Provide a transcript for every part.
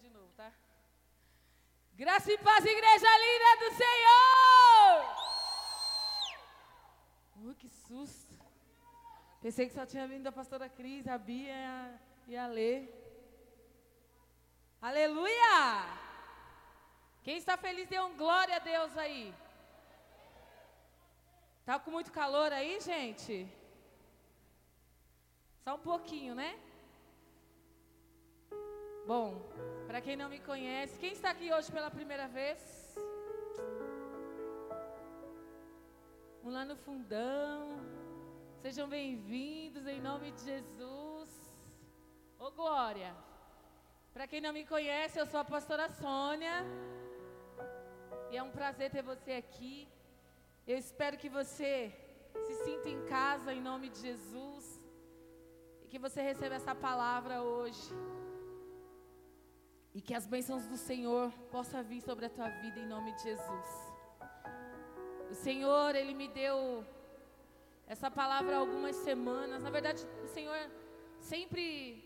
de novo, tá? Graça e paz, igreja linda do Senhor! Uh, que susto! Pensei que só tinha vindo a pastora Cris, a Bia e a Lê. Aleluia! Quem está feliz, dê um glória a Deus aí. Tá com muito calor aí, gente? Só um pouquinho, né? Bom, para quem não me conhece, quem está aqui hoje pela primeira vez? Um lá no fundão. Sejam bem-vindos em nome de Jesus. Ô glória. Para quem não me conhece, eu sou a pastora Sônia. E é um prazer ter você aqui. Eu espero que você se sinta em casa em nome de Jesus. E que você receba essa palavra hoje. E que as bênçãos do Senhor possam vir sobre a tua vida em nome de Jesus. O Senhor, Ele me deu essa palavra há algumas semanas. Na verdade, o Senhor sempre.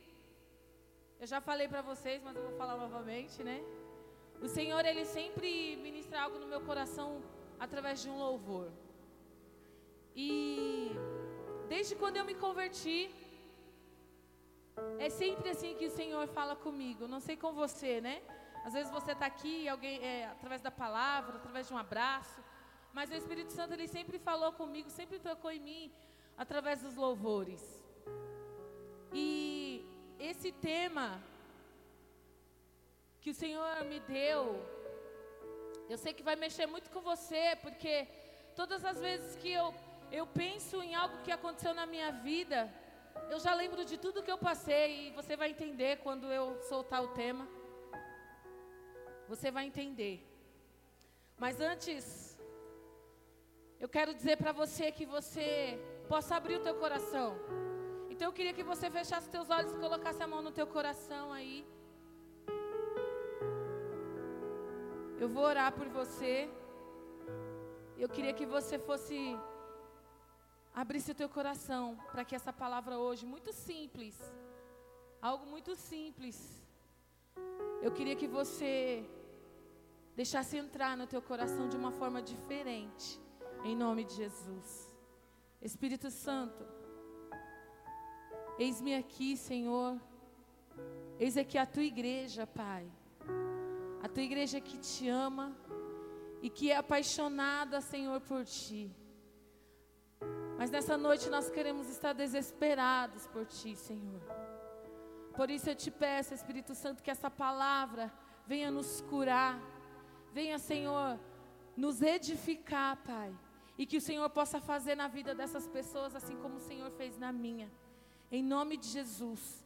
Eu já falei para vocês, mas eu vou falar novamente, né? O Senhor, Ele sempre ministra algo no meu coração através de um louvor. E desde quando eu me converti, é sempre assim que o Senhor fala comigo. Não sei com você, né? Às vezes você está aqui, alguém, é, através da palavra, através de um abraço. Mas o Espírito Santo ele sempre falou comigo, sempre tocou em mim através dos louvores. E esse tema que o Senhor me deu, eu sei que vai mexer muito com você, porque todas as vezes que eu, eu penso em algo que aconteceu na minha vida, eu já lembro de tudo que eu passei e você vai entender quando eu soltar o tema. Você vai entender. Mas antes, eu quero dizer para você que você possa abrir o teu coração. Então eu queria que você fechasse teus olhos e colocasse a mão no teu coração aí. Eu vou orar por você. Eu queria que você fosse abrisse o teu coração para que essa palavra hoje, muito simples, algo muito simples, eu queria que você deixasse entrar no teu coração de uma forma diferente, em nome de Jesus. Espírito Santo, eis-me aqui, Senhor, eis aqui a tua igreja, Pai, a tua igreja que te ama e que é apaixonada, Senhor, por ti. Mas nessa noite nós queremos estar desesperados por Ti, Senhor. Por isso eu te peço, Espírito Santo, que essa palavra venha nos curar, venha, Senhor, nos edificar, Pai. E que o Senhor possa fazer na vida dessas pessoas assim como o Senhor fez na minha. Em nome de Jesus.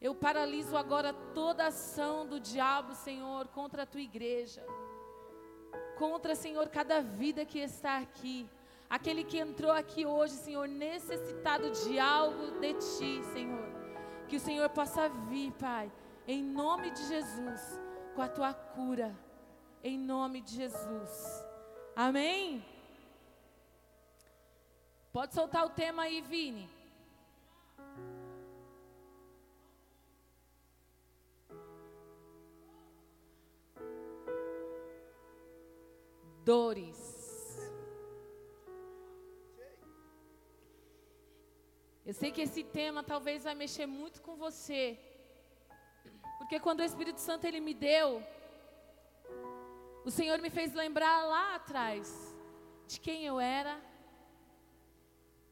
Eu paraliso agora toda ação do diabo, Senhor, contra a tua igreja. Contra, Senhor, cada vida que está aqui. Aquele que entrou aqui hoje, Senhor, necessitado de algo de Ti, Senhor. Que o Senhor possa vir, Pai, em nome de Jesus, com a Tua cura, em nome de Jesus. Amém? Pode soltar o tema aí, Vini. Dores. Eu sei que esse tema talvez vai mexer muito com você. Porque quando o Espírito Santo ele me deu, o Senhor me fez lembrar lá atrás de quem eu era,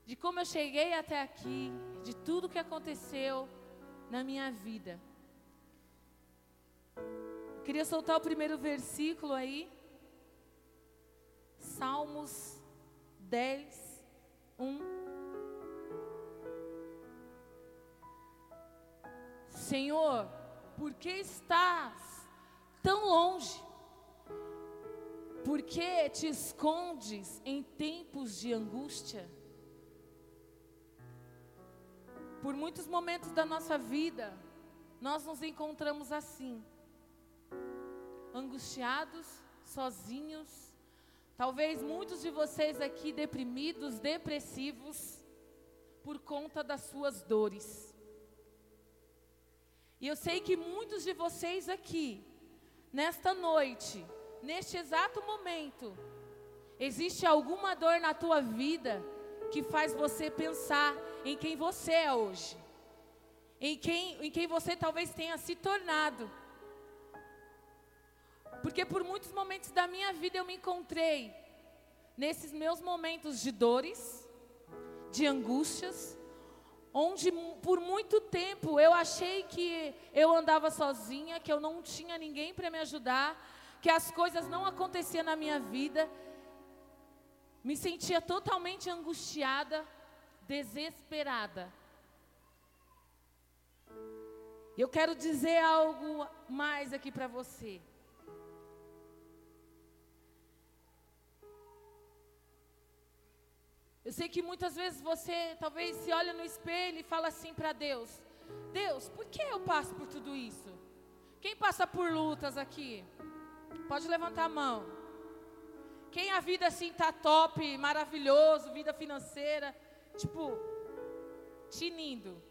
de como eu cheguei até aqui, de tudo que aconteceu na minha vida. Eu queria soltar o primeiro versículo aí. Salmos 10, 1. Senhor, por que estás tão longe? Por que te escondes em tempos de angústia? Por muitos momentos da nossa vida, nós nos encontramos assim, angustiados, sozinhos. Talvez muitos de vocês aqui deprimidos, depressivos, por conta das suas dores. E eu sei que muitos de vocês aqui, nesta noite, neste exato momento, existe alguma dor na tua vida que faz você pensar em quem você é hoje, em quem, em quem você talvez tenha se tornado. Porque por muitos momentos da minha vida eu me encontrei nesses meus momentos de dores, de angústias, onde por muito tempo eu achei que eu andava sozinha, que eu não tinha ninguém para me ajudar, que as coisas não aconteciam na minha vida. Me sentia totalmente angustiada, desesperada. Eu quero dizer algo mais aqui para você. Eu sei que muitas vezes você talvez se olha no espelho e fala assim para Deus: Deus, por que eu passo por tudo isso? Quem passa por lutas aqui? Pode levantar a mão. Quem a vida assim tá top, maravilhoso, vida financeira, tipo, tinindo.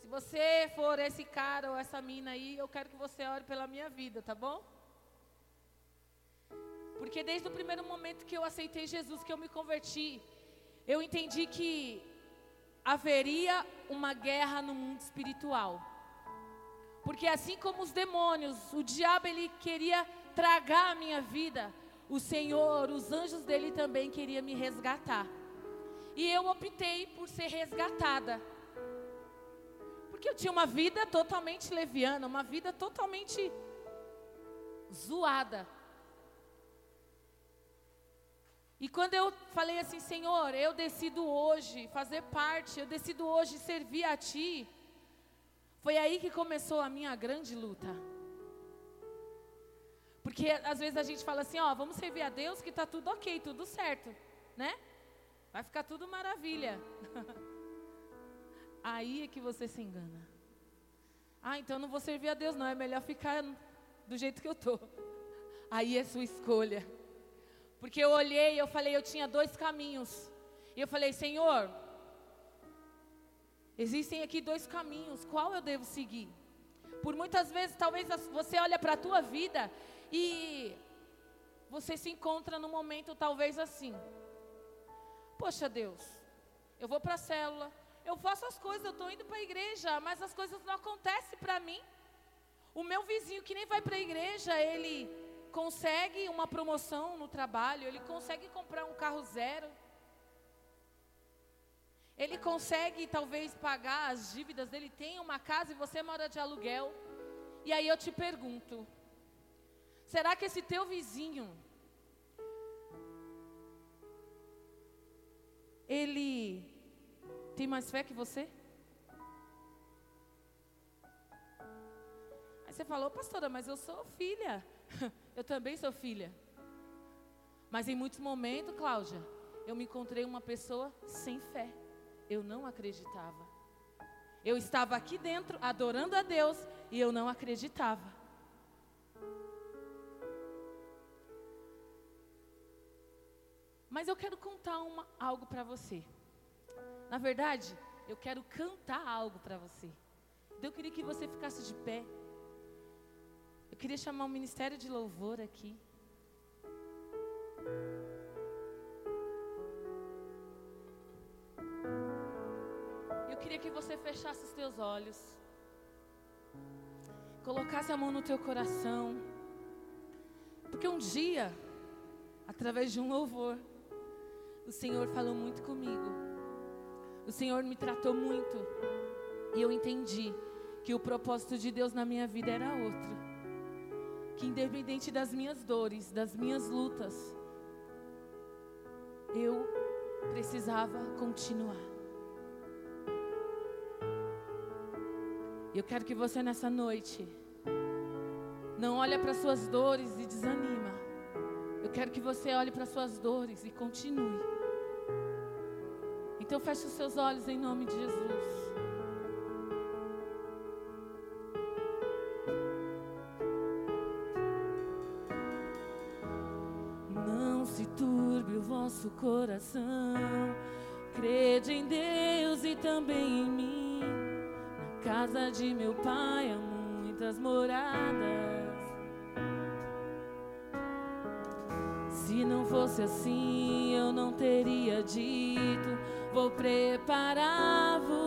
Se você for esse cara ou essa mina aí, eu quero que você ore pela minha vida, tá bom? Porque desde o primeiro momento que eu aceitei Jesus, que eu me converti, eu entendi que haveria uma guerra no mundo espiritual. Porque assim como os demônios, o diabo ele queria tragar a minha vida, o Senhor, os anjos dele também queriam me resgatar. E eu optei por ser resgatada. Porque eu tinha uma vida totalmente leviana, uma vida totalmente zoada. E quando eu falei assim, Senhor, eu decido hoje fazer parte, eu decido hoje servir a Ti, foi aí que começou a minha grande luta. Porque às vezes a gente fala assim, ó, vamos servir a Deus que está tudo ok, tudo certo, né? Vai ficar tudo maravilha. aí é que você se engana. Ah, então não vou servir a Deus, não, é melhor ficar do jeito que eu tô. Aí é sua escolha. Porque eu olhei e eu falei, eu tinha dois caminhos. E eu falei, Senhor, existem aqui dois caminhos, qual eu devo seguir? Por muitas vezes, talvez você olha para a tua vida e você se encontra num momento talvez assim. Poxa Deus, eu vou para a célula, eu faço as coisas, eu estou indo para a igreja, mas as coisas não acontecem para mim. O meu vizinho que nem vai para a igreja, ele consegue uma promoção no trabalho, ele consegue comprar um carro zero. Ele consegue talvez pagar as dívidas dele, tem uma casa e você mora de aluguel. E aí eu te pergunto: será que esse teu vizinho ele tem mais fé que você? Aí você falou, pastora, mas eu sou filha. Eu também sou filha. Mas em muitos momentos, Cláudia, eu me encontrei uma pessoa sem fé. Eu não acreditava. Eu estava aqui dentro adorando a Deus e eu não acreditava. Mas eu quero contar uma, algo para você. Na verdade, eu quero cantar algo para você. Eu queria que você ficasse de pé. Eu queria chamar o ministério de louvor aqui. Eu queria que você fechasse os teus olhos. Colocasse a mão no teu coração. Porque um dia, através de um louvor, o Senhor falou muito comigo. O Senhor me tratou muito. E eu entendi que o propósito de Deus na minha vida era outro que independente das minhas dores, das minhas lutas, eu precisava continuar. Eu quero que você nessa noite não olhe para suas dores e desanima. Eu quero que você olhe para suas dores e continue. Então feche os seus olhos em nome de Jesus. Nosso coração. Crede em Deus e também em mim. casa de meu pai há muitas moradas. Se não fosse assim, eu não teria dito: Vou preparar-vos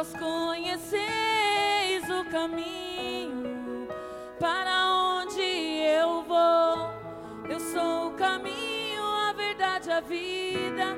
Vós conheceis o caminho para onde eu vou. Eu sou o caminho, a verdade, a vida.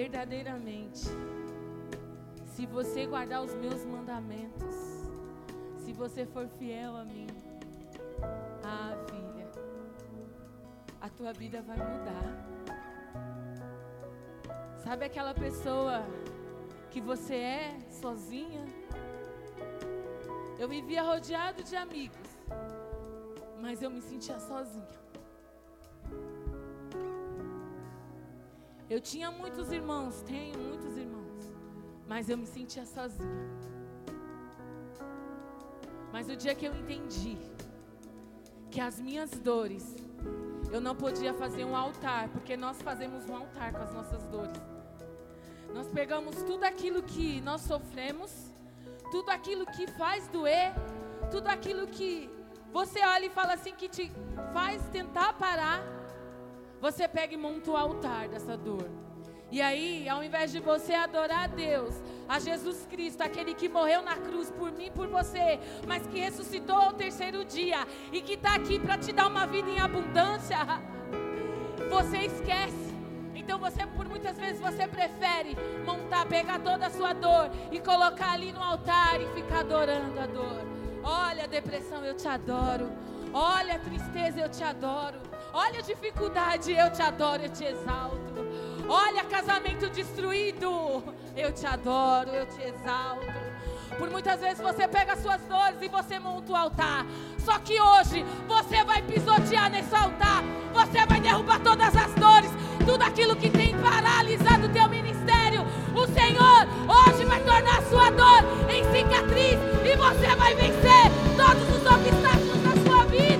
Verdadeiramente, se você guardar os meus mandamentos, se você for fiel a mim, ah, filha, a tua vida vai mudar. Sabe aquela pessoa que você é sozinha? Eu vivia rodeado de amigos, mas eu me sentia sozinha. Eu tinha muitos irmãos, tenho muitos irmãos, mas eu me sentia sozinha. Mas o dia que eu entendi que as minhas dores, eu não podia fazer um altar, porque nós fazemos um altar com as nossas dores. Nós pegamos tudo aquilo que nós sofremos, tudo aquilo que faz doer, tudo aquilo que você olha e fala assim que te faz tentar parar, você pega e monta o altar dessa dor. E aí, ao invés de você adorar a Deus, a Jesus Cristo, aquele que morreu na cruz por mim por você, mas que ressuscitou ao terceiro dia e que está aqui para te dar uma vida em abundância, você esquece. Então você, por muitas vezes, você prefere montar, pegar toda a sua dor e colocar ali no altar e ficar adorando a dor. Olha, depressão, eu te adoro. Olha, tristeza, eu te adoro. Olha, dificuldade, eu te adoro, eu te exalto. Olha, casamento destruído, eu te adoro, eu te exalto. Por muitas vezes você pega as suas dores e você monta o altar. Só que hoje você vai pisotear nesse altar. Você vai derrubar todas as dores, tudo aquilo que tem paralisado o teu ministério. O Senhor hoje vai tornar a sua dor em cicatriz e você vai vencer todos os obstáculos da sua vida.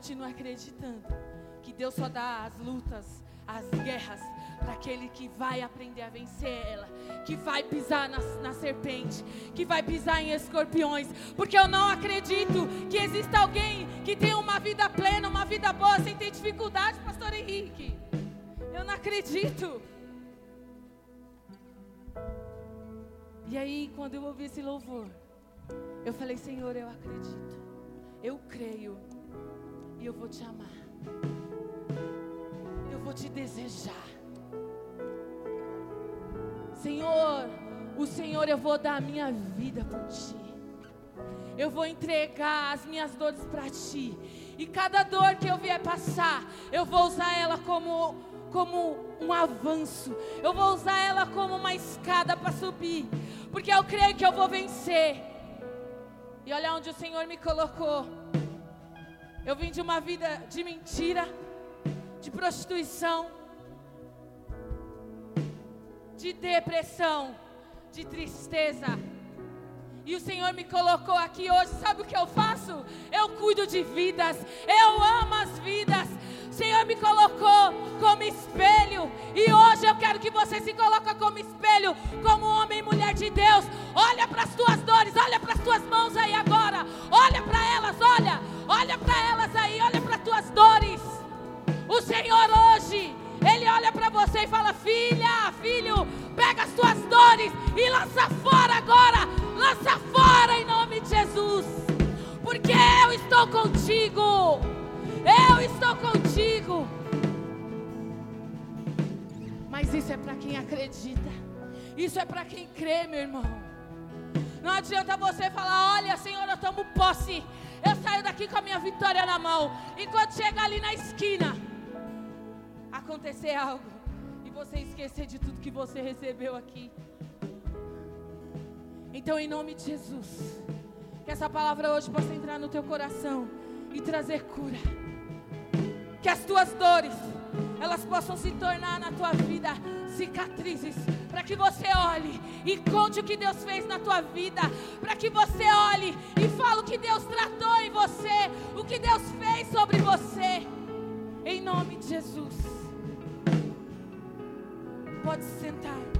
Continuo acreditando que Deus só dá as lutas, as guerras, para aquele que vai aprender a vencer ela, que vai pisar na, na, serpente, que vai pisar em escorpiões, porque eu não acredito que exista alguém que tenha uma vida plena, uma vida boa, sem ter dificuldade, Pastor Henrique. Eu não acredito. E aí, quando eu ouvi esse louvor, eu falei: Senhor, eu acredito, eu creio e eu vou te amar. Eu vou te desejar. Senhor, o Senhor, eu vou dar a minha vida por ti. Eu vou entregar as minhas dores para ti. E cada dor que eu vier passar, eu vou usar ela como, como um avanço. Eu vou usar ela como uma escada para subir. Porque eu creio que eu vou vencer. E olha onde o Senhor me colocou. Eu vim de uma vida de mentira, de prostituição, de depressão, de tristeza. E o Senhor me colocou aqui hoje, sabe o que eu faço? Eu cuido de vidas, eu amo as vidas. Senhor me colocou como espelho. E hoje eu quero que você se coloque como espelho, como homem e mulher de Deus. Olha para as tuas dores, olha para as tuas mãos aí agora. Olha para elas, olha. Olha para elas aí, olha para tuas dores. O Senhor hoje, Ele olha para você e fala: Filha, filho, pega as tuas dores e lança fora agora. Lança fora em nome de Jesus. Porque eu estou contigo. Eu estou contigo. Mas isso é para quem acredita. Isso é para quem crê, meu irmão. Não adianta você falar: Olha, Senhor, eu tomo posse eu saio daqui com a minha vitória na mão. E quando chegar ali na esquina, acontecer algo. E você esquecer de tudo que você recebeu aqui. Então, em nome de Jesus, que essa palavra hoje possa entrar no teu coração e trazer cura. Que as tuas dores, elas possam se tornar na tua vida cicatrizes, para que você olhe e conte o que Deus fez na tua vida, para que você olhe e fale o que Deus tratou em você, o que Deus fez sobre você, em nome de Jesus. Pode se sentar.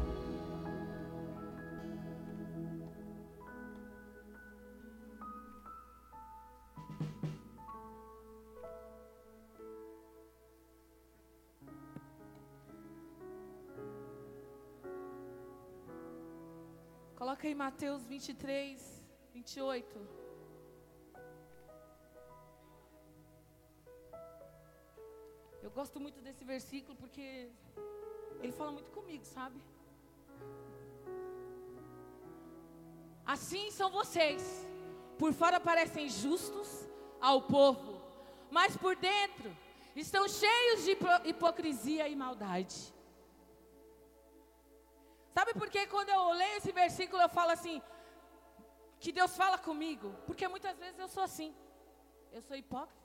Coloca aí Mateus 23, 28. Eu gosto muito desse versículo porque ele fala muito comigo, sabe? Assim são vocês. Por fora parecem justos ao povo, mas por dentro estão cheios de hipocrisia e maldade. Sabe por que quando eu leio esse versículo eu falo assim, que Deus fala comigo? Porque muitas vezes eu sou assim. Eu sou hipócrita.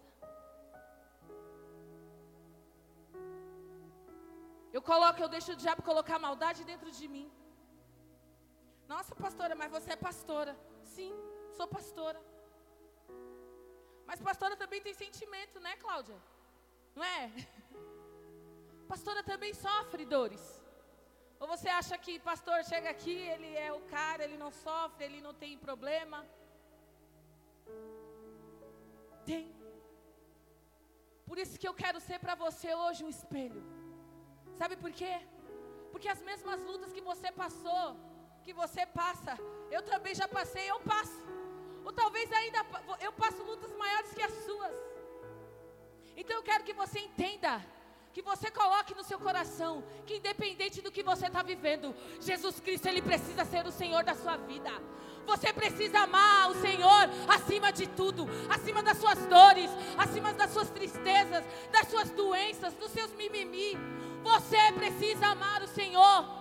Eu coloco, eu deixo o diabo colocar maldade dentro de mim. Nossa, pastora, mas você é pastora. Sim, sou pastora. Mas pastora também tem sentimento, né, Cláudia? Não é? Pastora também sofre dores. Ou você acha que pastor chega aqui, ele é o cara, ele não sofre, ele não tem problema? Tem. Por isso que eu quero ser para você hoje um espelho. Sabe por quê? Porque as mesmas lutas que você passou, que você passa, eu também já passei, eu passo. Ou talvez ainda eu passo lutas maiores que as suas. Então eu quero que você entenda que você coloque no seu coração que independente do que você está vivendo, Jesus Cristo ele precisa ser o Senhor da sua vida. Você precisa amar o Senhor acima de tudo, acima das suas dores, acima das suas tristezas, das suas doenças, dos seus mimimi. Você precisa amar o Senhor.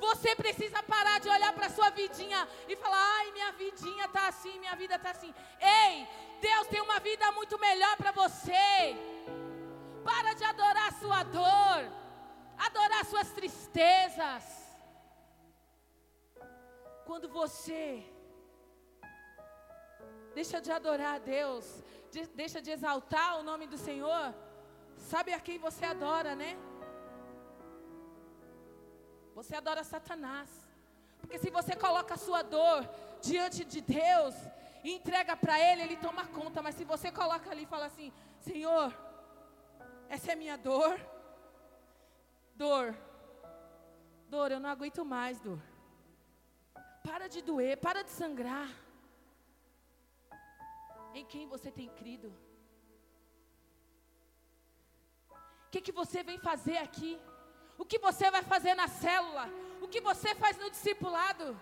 Você precisa parar de olhar para sua vidinha e falar: ai, minha vidinha está assim, minha vida está assim. Ei, Deus tem uma vida muito melhor para você. Para de adorar a sua dor, adorar suas tristezas. Quando você deixa de adorar a Deus, de, deixa de exaltar o nome do Senhor, sabe a quem você adora, né? Você adora Satanás. Porque se você coloca a sua dor diante de Deus e entrega para Ele, Ele toma conta. Mas se você coloca ali e fala assim: Senhor, essa é minha dor. Dor. Dor, eu não aguento mais, dor. Para de doer, para de sangrar. Em quem você tem crido? O que, que você vem fazer aqui? O que você vai fazer na célula, o que você faz no discipulado.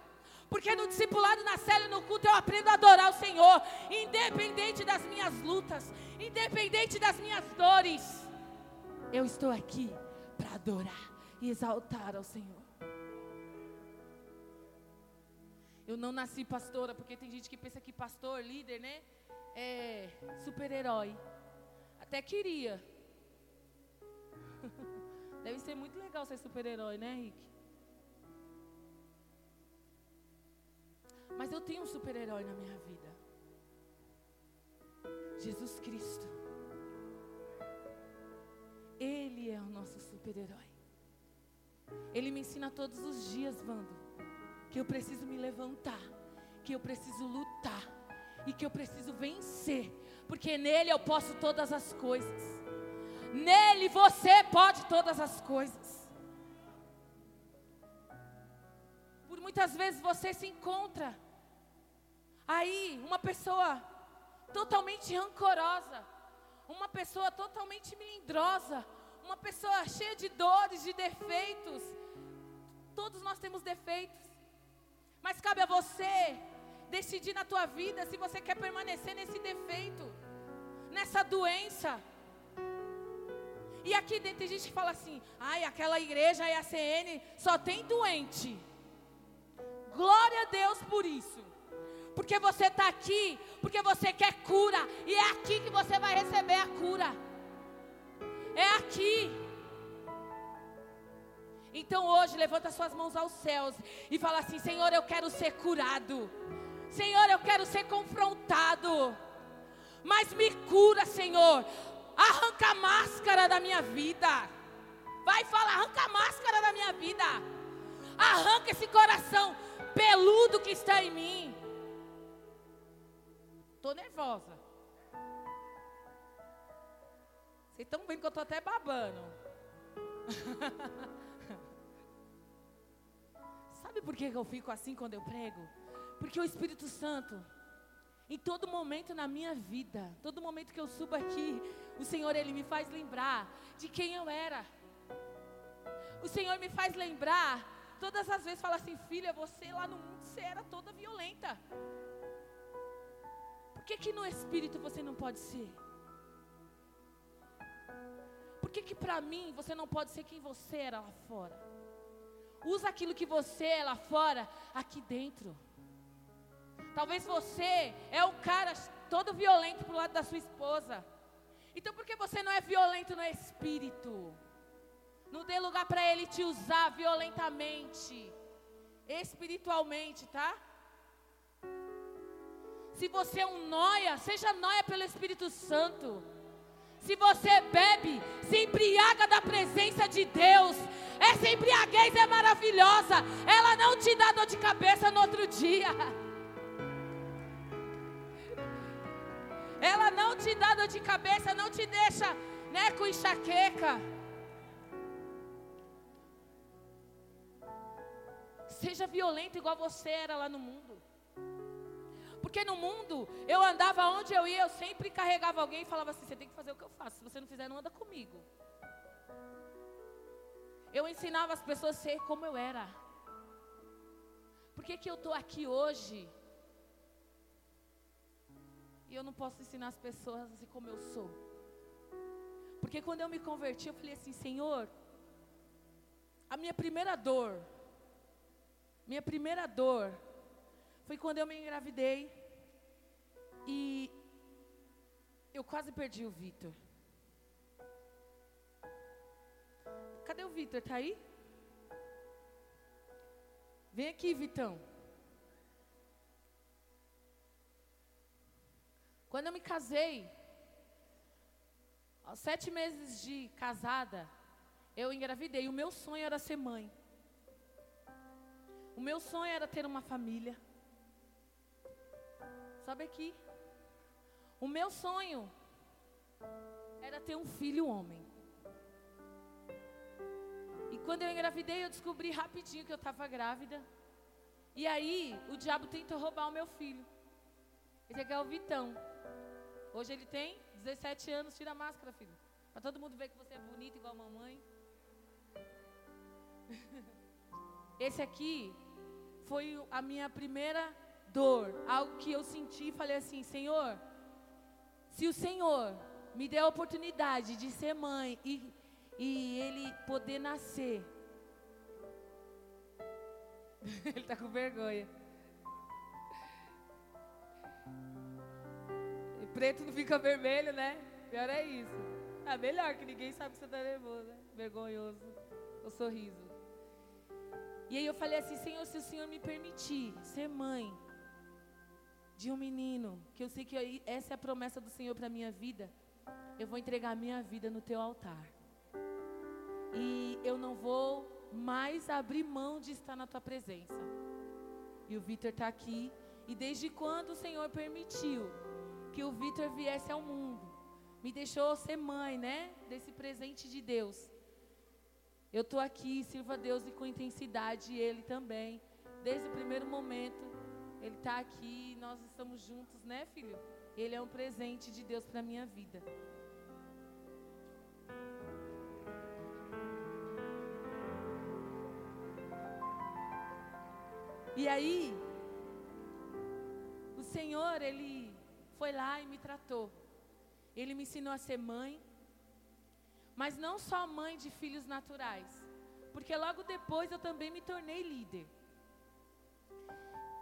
Porque no discipulado, na célula e no culto eu aprendo a adorar o Senhor, independente das minhas lutas, independente das minhas dores. Eu estou aqui para adorar e exaltar ao Senhor. Eu não nasci pastora, porque tem gente que pensa que pastor, líder, né? É super-herói. Até queria. Deve ser muito legal ser super-herói, né, Rick? Mas eu tenho um super-herói na minha vida. Jesus Cristo. Ele é o nosso super-herói. Ele me ensina todos os dias, Vando, que eu preciso me levantar, que eu preciso lutar e que eu preciso vencer, porque nele eu posso todas as coisas. Nele você pode todas as coisas. Por muitas vezes você se encontra aí uma pessoa totalmente rancorosa, uma pessoa totalmente melindrosa, uma pessoa cheia de dores, de defeitos. Todos nós temos defeitos. Mas cabe a você decidir na tua vida se você quer permanecer nesse defeito, nessa doença. E aqui dentro tem gente que fala assim: ai, aquela igreja a ACN só tem doente. Glória a Deus por isso. Porque você está aqui, porque você quer cura. E é aqui que você vai receber a cura. É aqui. Então hoje levanta suas mãos aos céus e fala assim: Senhor, eu quero ser curado. Senhor, eu quero ser confrontado. Mas me cura, Senhor. Arranca a máscara da minha vida. Vai falar, arranca a máscara da minha vida. Arranca esse coração peludo que está em mim. Estou nervosa. Vocês estão vendo que eu estou até babando. Sabe por que eu fico assim quando eu prego? Porque o Espírito Santo em todo momento na minha vida, todo momento que eu subo aqui, o Senhor ele me faz lembrar de quem eu era. O Senhor me faz lembrar, todas as vezes fala assim, filha, você lá no mundo você era toda violenta. Por que que no espírito você não pode ser? Por que que para mim você não pode ser quem você era lá fora? Usa aquilo que você é lá fora, aqui dentro. Talvez você é o cara todo violento pro lado da sua esposa. Então por que você não é violento no espírito? Não dê lugar para ele te usar violentamente, espiritualmente, tá? Se você é um noia, seja noia pelo Espírito Santo. Se você bebe, se embriaga da presença de Deus. Essa embriaguez é maravilhosa. Ela não te dá dor de cabeça no outro dia. Ela não te dá dor de cabeça, não te deixa, né, com enxaqueca. Seja violento igual você era lá no mundo. Porque no mundo, eu andava onde eu ia, eu sempre carregava alguém e falava assim: você tem que fazer o que eu faço. Se você não fizer, não anda comigo. Eu ensinava as pessoas a ser como eu era. Por que, que eu estou aqui hoje? E eu não posso ensinar as pessoas assim como eu sou. Porque quando eu me converti, eu falei assim: Senhor, a minha primeira dor, minha primeira dor, foi quando eu me engravidei e eu quase perdi o Vitor. Cadê o Vitor? Tá aí? Vem aqui, Vitão. Quando eu me casei, aos sete meses de casada, eu engravidei. O meu sonho era ser mãe. O meu sonho era ter uma família. Sobe aqui. O meu sonho era ter um filho homem. E quando eu engravidei, eu descobri rapidinho que eu estava grávida. E aí, o diabo tentou roubar o meu filho. Aqui é o Vitão. Hoje ele tem 17 anos. Tira a máscara, filho. Para todo mundo ver que você é bonita igual a mamãe. Esse aqui foi a minha primeira dor. Algo que eu senti e falei assim: Senhor, se o Senhor me der a oportunidade de ser mãe e e ele poder nascer. ele está com vergonha. Preto não fica vermelho, né? Pior é isso. Ah, melhor que ninguém sabe que você está nervoso, né? Vergonhoso. O sorriso. E aí eu falei assim, Senhor, se o Senhor me permitir ser mãe de um menino, que eu sei que essa é a promessa do Senhor para minha vida, eu vou entregar a minha vida no teu altar. E eu não vou mais abrir mão de estar na tua presença. E o Vitor está aqui. E desde quando o Senhor permitiu que o Vitor viesse ao mundo, me deixou ser mãe, né? Desse presente de Deus. Eu estou aqui, sirvo a Deus e com intensidade, e Ele também. Desde o primeiro momento, Ele está aqui, nós estamos juntos, né, filho? Ele é um presente de Deus para a minha vida. E aí, o Senhor, Ele foi lá e me tratou. Ele me ensinou a ser mãe, mas não só mãe de filhos naturais, porque logo depois eu também me tornei líder.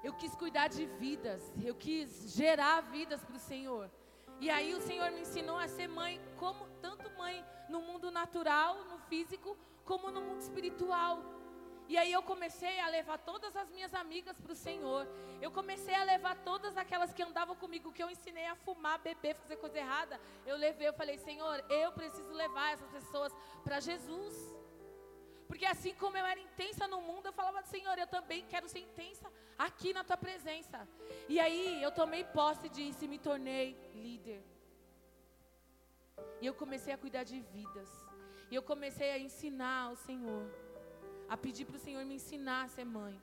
Eu quis cuidar de vidas, eu quis gerar vidas para o Senhor. E aí o Senhor me ensinou a ser mãe, como tanto mãe no mundo natural, no físico, como no mundo espiritual. E aí eu comecei a levar todas as minhas amigas para o Senhor. Eu comecei a levar todas aquelas que andavam comigo, que eu ensinei a fumar, beber, fazer coisa errada. Eu levei, eu falei, Senhor, eu preciso levar essas pessoas para Jesus. Porque assim como eu era intensa no mundo, eu falava, Senhor, eu também quero ser intensa aqui na tua presença. E aí eu tomei posse disso e me tornei líder. E eu comecei a cuidar de vidas. E eu comecei a ensinar o Senhor a pedir para o Senhor me ensinar a ser mãe.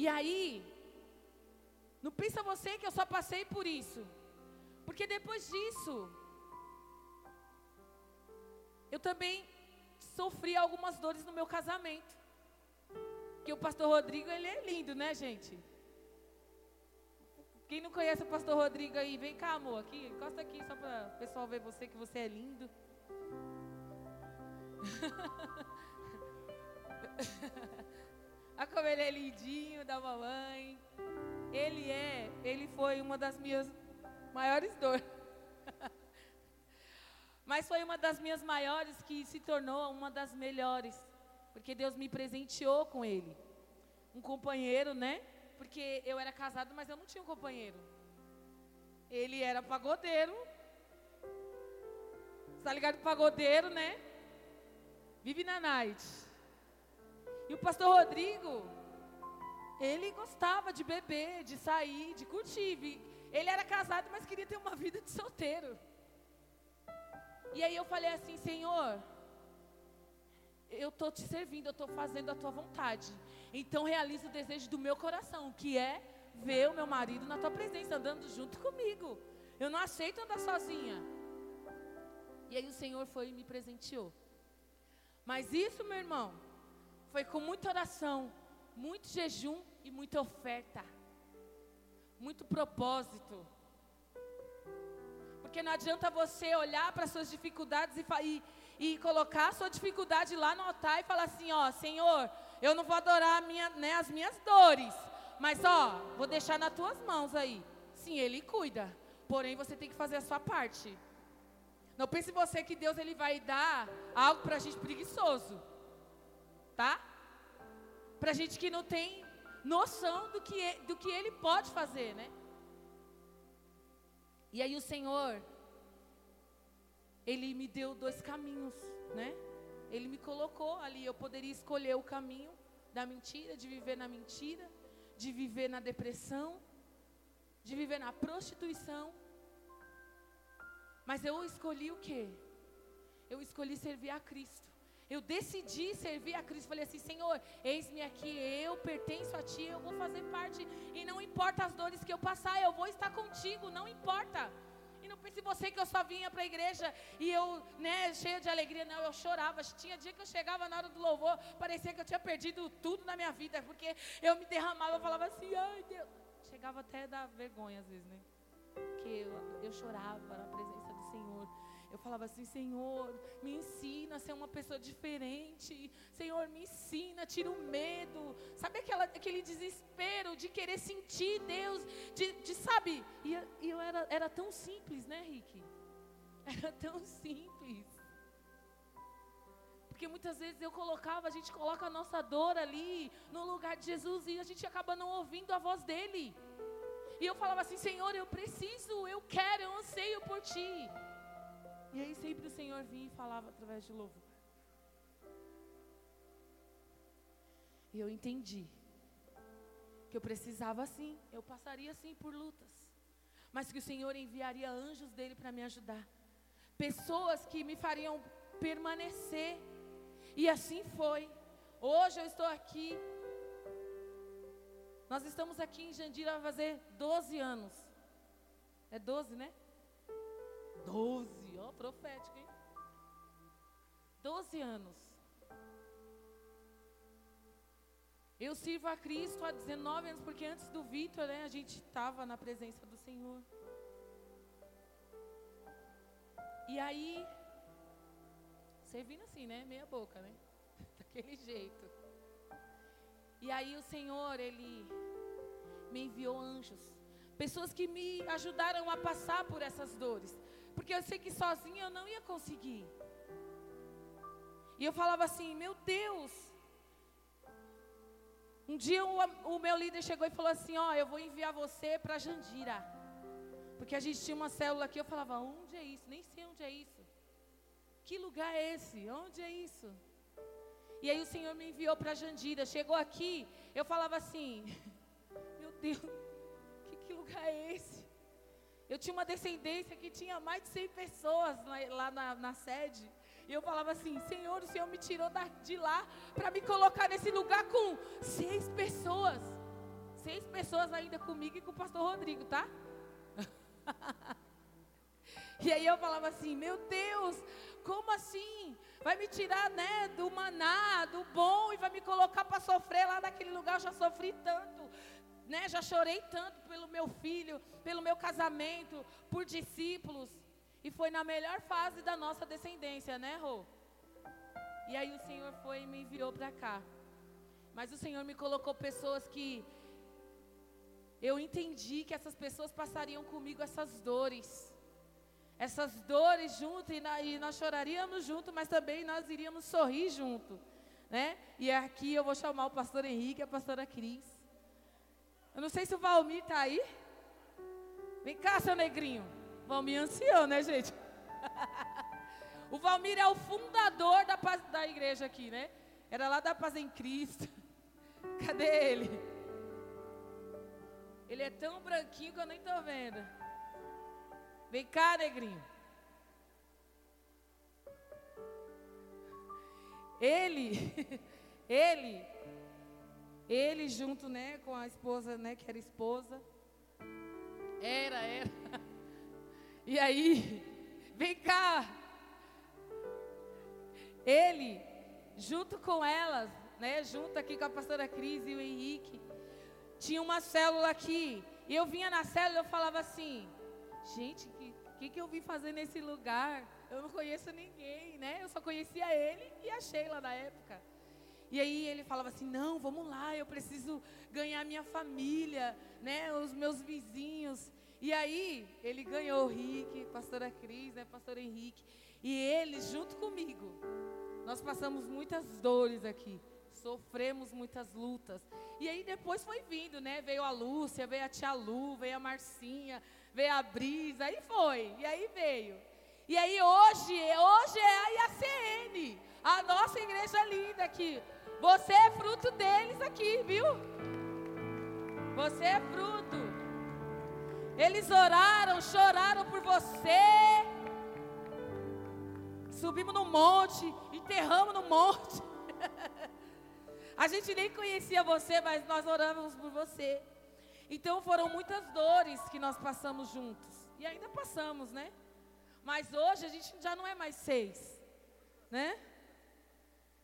E aí, não pensa você que eu só passei por isso. Porque depois disso, eu também sofri algumas dores no meu casamento. Que o pastor Rodrigo, ele é lindo, né, gente? Quem não conhece o pastor Rodrigo aí, vem cá, amor, aqui, encosta aqui só para o pessoal ver você que você é lindo. Olha como ele é lindinho da mamãe. Ele é, ele foi uma das minhas maiores dores. Mas foi uma das minhas maiores que se tornou uma das melhores. Porque Deus me presenteou com ele. Um companheiro, né? Porque eu era casado, mas eu não tinha um companheiro. Ele era pagodeiro. Está ligado? Pagodeiro, né? Vive na night. E o pastor Rodrigo, ele gostava de beber, de sair, de curtir. Ele era casado, mas queria ter uma vida de solteiro. E aí eu falei assim, Senhor, eu estou te servindo, eu estou fazendo a tua vontade. Então realiza o desejo do meu coração, que é ver o meu marido na tua presença, andando junto comigo. Eu não aceito andar sozinha. E aí o Senhor foi e me presenteou. Mas isso, meu irmão, foi com muita oração, muito jejum e muita oferta. Muito propósito. Porque não adianta você olhar para suas dificuldades e, e, e, colocar a sua dificuldade lá no altar e falar assim, ó, Senhor, eu não vou adorar minha, né, as minhas dores, mas ó, vou deixar nas tuas mãos aí. Sim, Ele cuida, porém você tem que fazer a sua parte. Não pense você que Deus ele vai dar algo para a gente preguiçoso, tá? Para gente que não tem noção do que, do que Ele pode fazer, né? E aí o Senhor, Ele me deu dois caminhos, né? Ele me colocou ali, eu poderia escolher o caminho da mentira, de viver na mentira, de viver na depressão, de viver na prostituição, mas eu escolhi o quê? Eu escolhi servir a Cristo. Eu decidi servir a Cristo. Falei assim: Senhor, eis-me aqui, eu pertenço a Ti, eu vou fazer parte. E não importa as dores que eu passar, eu vou estar contigo, não importa. E não pense você que eu só vinha para a igreja e eu, né, cheia de alegria. Não, eu chorava. Tinha dia que eu chegava na hora do louvor, parecia que eu tinha perdido tudo na minha vida, porque eu me derramava, eu falava assim: ai Deus. Chegava até a dar vergonha às vezes, né? Porque eu, eu chorava na presença Senhor. Eu falava assim, Senhor, me ensina a ser uma pessoa diferente. Senhor, me ensina, tira o medo. Sabe aquela, aquele desespero de querer sentir Deus, de, de sabe? E, eu era, era tão simples, né, Rick? Era tão simples. Porque muitas vezes eu colocava, a gente coloca a nossa dor ali no lugar de Jesus e a gente acaba não ouvindo a voz dele. E eu falava assim, Senhor, eu preciso, eu quero, eu anseio por Ti. E aí sempre o Senhor vinha e falava através de louvor. E eu entendi que eu precisava sim, eu passaria sim por lutas, mas que o Senhor enviaria anjos dele para me ajudar, pessoas que me fariam permanecer. E assim foi. Hoje eu estou aqui nós estamos aqui em Jandira vai fazer 12 anos. É 12, né? 12, ó, profético, hein? 12 anos. Eu sirvo a Cristo há 19 anos, porque antes do Vitor, né, a gente estava na presença do Senhor. E aí, servindo assim, né? Meia boca, né? Daquele jeito. E aí o Senhor, Ele me enviou anjos. Pessoas que me ajudaram a passar por essas dores. Porque eu sei que sozinha eu não ia conseguir. E eu falava assim: Meu Deus. Um dia o, o meu líder chegou e falou assim: Ó, oh, eu vou enviar você para Jandira. Porque a gente tinha uma célula aqui. Eu falava: Onde é isso? Nem sei onde é isso. Que lugar é esse? Onde é isso? E aí o Senhor me enviou para Jandira. Chegou aqui, eu falava assim: Deus, que, que lugar é esse? Eu tinha uma descendência que tinha mais de 100 pessoas lá, na, na, sede. E eu falava assim: Senhor, o Senhor me tirou da, de lá para me colocar nesse lugar com seis pessoas. Seis pessoas ainda comigo e com o pastor Rodrigo, tá? e aí eu falava assim: Meu Deus, como assim? Vai me tirar, né, do maná, do bom e vai me colocar para sofrer lá naquele lugar. Eu já sofri tanto né, já chorei tanto pelo meu filho, pelo meu casamento, por discípulos. E foi na melhor fase da nossa descendência, né, Rô? E aí o Senhor foi e me enviou para cá. Mas o Senhor me colocou pessoas que eu entendi que essas pessoas passariam comigo essas dores. Essas dores junto e, na, e nós choraríamos junto, mas também nós iríamos sorrir junto, né? E aqui eu vou chamar o pastor Henrique e a pastora Cris. Eu não sei se o Valmir está aí. Vem cá, seu negrinho. Valmir é ancião, né, gente? o Valmir é o fundador da, paz, da igreja aqui, né? Era lá da Paz em Cristo. Cadê ele? Ele é tão branquinho que eu nem tô vendo. Vem cá, negrinho. Ele, ele, ele junto, né, com a esposa, né, que era esposa. Era, era. E aí, vem cá. Ele, junto com elas, né, junto aqui com a pastora Cris e o Henrique, tinha uma célula aqui. E eu vinha na célula e eu falava assim, gente, que, que, que eu vim fazer nesse lugar? Eu não conheço ninguém, né? Eu só conhecia ele e a Sheila na época. E aí ele falava assim: "Não, vamos lá, eu preciso ganhar minha família, né, os meus vizinhos". E aí ele ganhou o Rick, pastora Cris, né, pastor Henrique, e eles junto comigo. Nós passamos muitas dores aqui, sofremos muitas lutas. E aí depois foi vindo, né? Veio a Lúcia, veio a tia Lu, veio a Marcinha, veio a Brisa, aí foi. E aí veio. E aí hoje, hoje é a IACN, a nossa igreja linda aqui. Você é fruto deles aqui, viu? Você é fruto. Eles oraram, choraram por você. Subimos no monte, enterramos no monte. A gente nem conhecia você, mas nós oramos por você. Então foram muitas dores que nós passamos juntos. E ainda passamos, né? Mas hoje a gente já não é mais seis, né?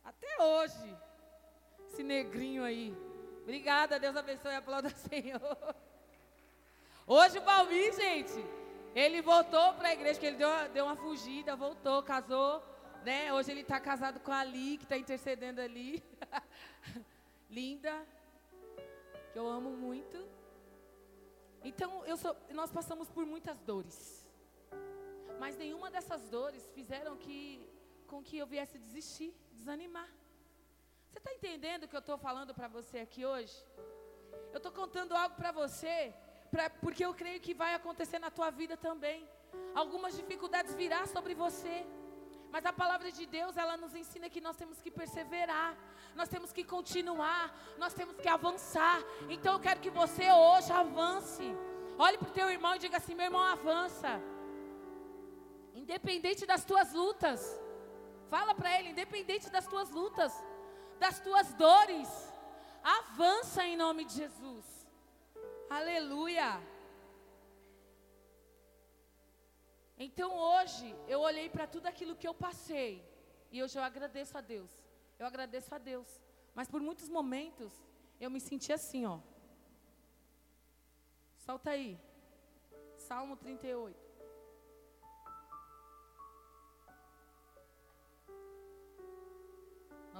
Até hoje. Esse negrinho aí. Obrigada, Deus abençoe, aplauda o Senhor. Hoje o Balmi, gente, ele voltou para a igreja, que ele deu, deu uma fugida, voltou, casou, né? Hoje ele está casado com a Ali, que está intercedendo ali. Linda, que eu amo muito. Então, sou, nós passamos por muitas dores. Mas nenhuma dessas dores fizeram que, com que eu viesse desistir, desanimar. Você está entendendo o que eu estou falando para você aqui hoje? Eu estou contando algo para você, pra, porque eu creio que vai acontecer na tua vida também. Algumas dificuldades virá sobre você. Mas a palavra de Deus, ela nos ensina que nós temos que perseverar, nós temos que continuar, nós temos que avançar. Então eu quero que você hoje avance. Olhe para o teu irmão e diga assim: meu irmão, avança. Independente das tuas lutas. Fala para ele, independente das tuas lutas, das tuas dores. Avança em nome de Jesus. Aleluia. Então hoje eu olhei para tudo aquilo que eu passei e hoje eu agradeço a Deus. Eu agradeço a Deus. Mas por muitos momentos eu me senti assim, ó. Solta aí. Salmo 38.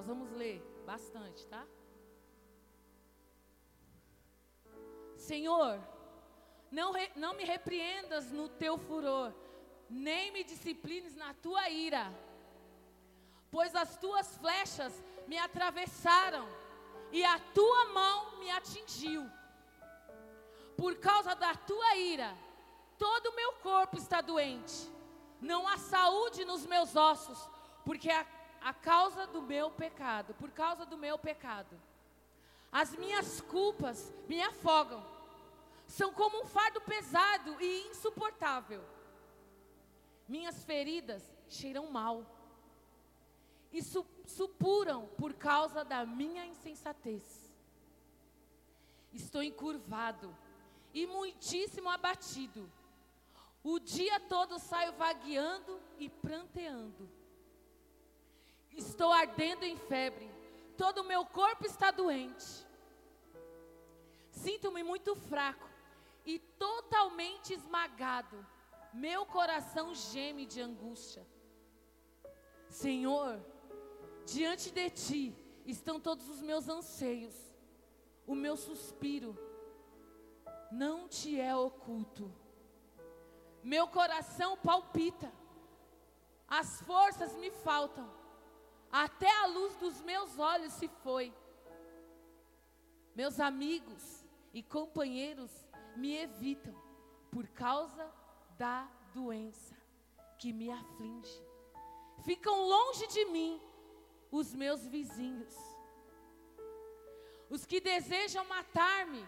Nós vamos ler bastante, tá? Senhor, não, re, não me repreendas no teu furor, nem me disciplines na tua ira, pois as tuas flechas me atravessaram e a tua mão me atingiu. Por causa da tua ira, todo o meu corpo está doente, não há saúde nos meus ossos, porque a a causa do meu pecado, por causa do meu pecado. As minhas culpas me afogam, são como um fardo pesado e insuportável. Minhas feridas cheiram mal e su supuram por causa da minha insensatez. Estou encurvado e muitíssimo abatido. O dia todo saio vagueando e pranteando. Estou ardendo em febre. Todo o meu corpo está doente. Sinto-me muito fraco e totalmente esmagado. Meu coração geme de angústia. Senhor, diante de ti estão todos os meus anseios. O meu suspiro não te é oculto. Meu coração palpita. As forças me faltam até a luz dos meus olhos se foi. Meus amigos e companheiros me evitam por causa da doença que me aflige. Ficam longe de mim os meus vizinhos. Os que desejam matar-me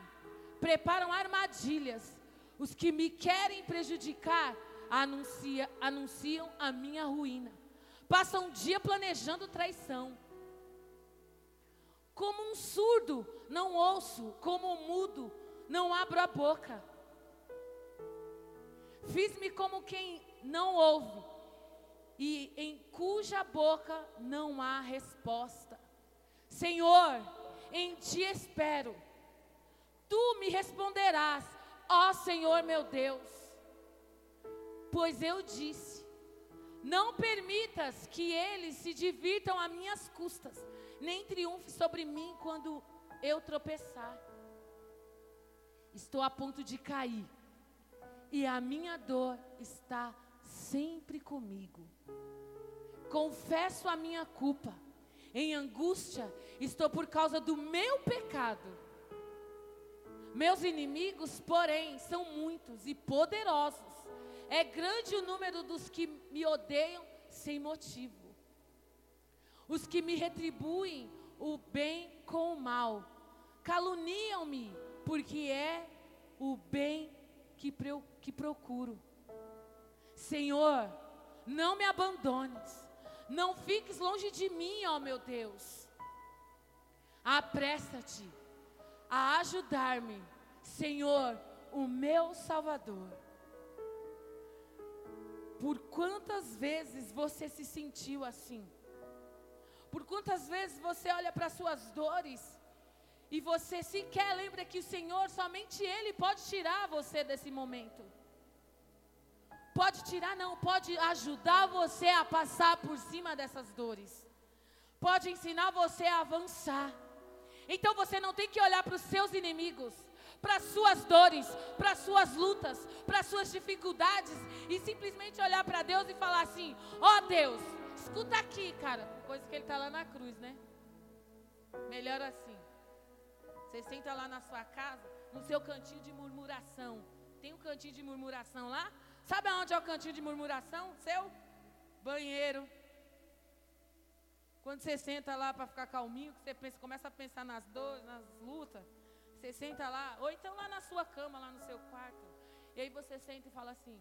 preparam armadilhas. Os que me querem prejudicar anuncia, anunciam a minha ruína. Passam um dia planejando traição. Como um surdo, não ouço, como um mudo, não abro a boca. Fiz-me como quem não ouve, e em cuja boca não há resposta. Senhor, em ti espero. Tu me responderás, ó Senhor meu Deus. Pois eu disse: Não permitas que eles se divirtam a minhas custas, nem triunfe sobre mim quando eu tropeçar. Estou a ponto de cair, e a minha dor está sempre comigo. Confesso a minha culpa, em angústia estou por causa do meu pecado. Meus inimigos, porém, são muitos e poderosos. É grande o número dos que me odeiam sem motivo. Os que me retribuem o bem com o mal. Caluniam-me, porque é o bem que, que procuro. Senhor, não me abandones. Não fiques longe de mim, ó meu Deus. Apressa-te a ajudar-me, Senhor, o meu Salvador. Por quantas vezes você se sentiu assim? Por quantas vezes você olha para suas dores e você sequer lembra que o Senhor, somente Ele pode tirar você desse momento? Pode tirar, não, pode ajudar você a passar por cima dessas dores. Pode ensinar você a avançar. Então você não tem que olhar para os seus inimigos, para as suas dores, para as suas lutas, para as suas dificuldades e simplesmente olhar para Deus e falar assim: "Ó oh Deus, escuta aqui, cara". Coisa que ele está lá na cruz, né? Melhor assim. Você senta lá na sua casa, no seu cantinho de murmuração. Tem um cantinho de murmuração lá? Sabe aonde é o cantinho de murmuração? Seu banheiro. Quando você senta lá para ficar calminho, você pensa, começa a pensar nas dores, nas lutas, você senta lá, ou então lá na sua cama, lá no seu quarto. E aí você senta e fala assim: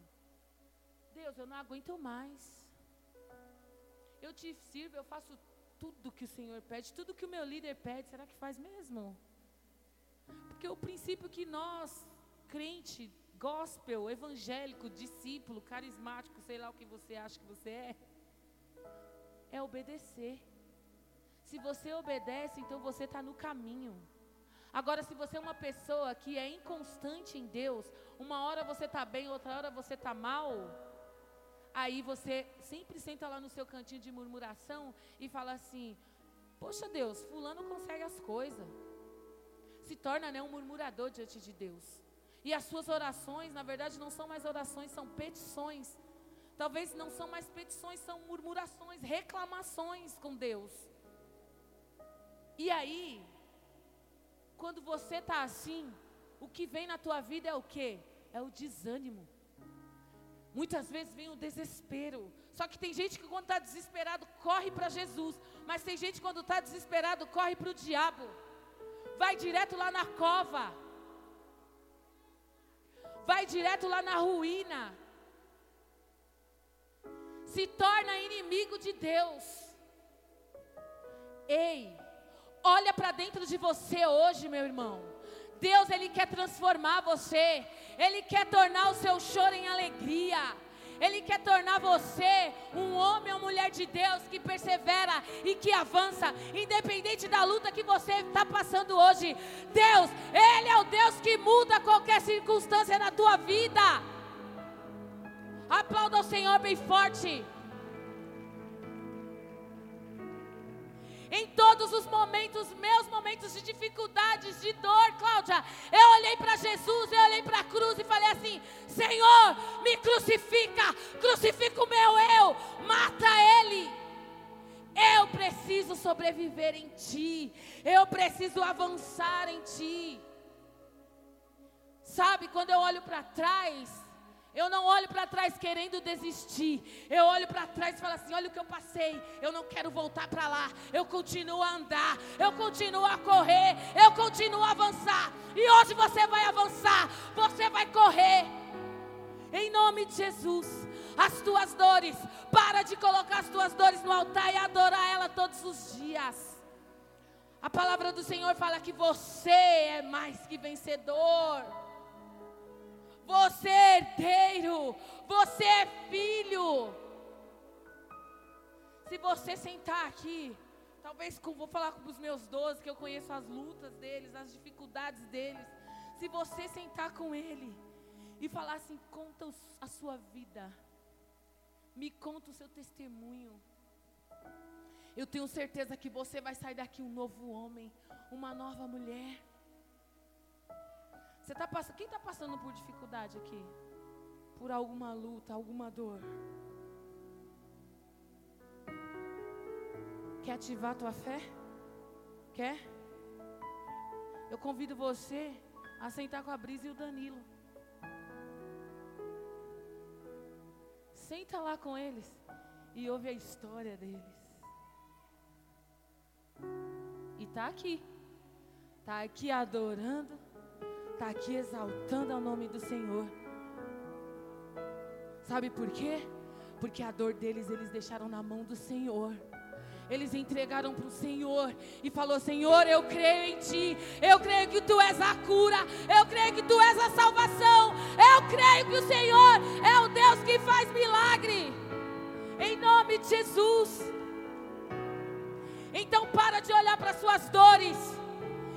Deus, eu não aguento mais. Eu te sirvo, eu faço tudo que o Senhor pede, tudo que o meu líder pede, será que faz mesmo? Porque o princípio que nós, crente, gospel, evangélico, discípulo, carismático, sei lá o que você acha que você é, é obedecer. Se você obedece, então você está no caminho. Agora, se você é uma pessoa que é inconstante em Deus, uma hora você está bem, outra hora você está mal, aí você sempre senta lá no seu cantinho de murmuração e fala assim: Poxa Deus, Fulano consegue as coisas. Se torna né, um murmurador diante de Deus. E as suas orações, na verdade, não são mais orações, são petições. Talvez não são mais petições, são murmurações, reclamações com Deus. E aí, quando você está assim, o que vem na tua vida é o que? É o desânimo. Muitas vezes vem o desespero. Só que tem gente que quando está desesperado corre para Jesus. Mas tem gente que quando está desesperado corre para o diabo. Vai direto lá na cova vai direto lá na ruína, se torna inimigo de Deus. Ei, olha para dentro de você hoje, meu irmão. Deus, Ele quer transformar você, Ele quer tornar o seu choro em alegria. Ele quer tornar você um homem ou mulher de Deus que persevera e que avança, independente da luta que você está passando hoje. Deus, Ele é o Deus que muda qualquer circunstância na tua vida. Aplauda o Senhor bem forte. Momentos, meus momentos de dificuldades, de dor, Cláudia, eu olhei para Jesus, eu olhei para a cruz e falei assim: Senhor, me crucifica, crucifica o meu eu, mata ele. Eu preciso sobreviver em Ti, eu preciso avançar em Ti. Sabe, quando eu olho para trás, Eu não olho para trás querendo desistir. Eu olho para trás e falo assim: olha o que eu passei. Eu não quero voltar para lá. Eu continuo a andar. Eu continuo a correr. Eu continuo a avançar. E hoje você vai avançar. Você vai correr. Em nome de Jesus. As tuas dores. Para de colocar as tuas dores no altar e adorar ela todos os dias. A palavra do Senhor fala que você é mais que vencedor. Você é herdeiro. Você é filho. Se você sentar aqui, talvez com, vou falar com os meus doze, que eu conheço as lutas deles, as dificuldades deles. Se você sentar com ele e falar assim, conta a sua vida, me conta o seu testemunho. Eu tenho certeza que você vai sair daqui um novo homem, uma nova mulher. Você tá passando, quem está passando por dificuldade aqui? Por alguma luta, alguma dor? Quer ativar a tua fé? Quer? Eu convido você a sentar com a Brisa e o Danilo. Senta lá com eles e ouve a história deles. E tá aqui. Tá aqui adorando está aqui exaltando o nome do Senhor. Sabe por quê? Porque a dor deles eles deixaram na mão do Senhor. Eles entregaram para o Senhor e falou: Senhor, eu creio em Ti. Eu creio que Tu és a cura. Eu creio que Tu és a salvação. Eu creio que o Senhor é o Deus que faz milagre. Em nome de Jesus. Então para de olhar para suas dores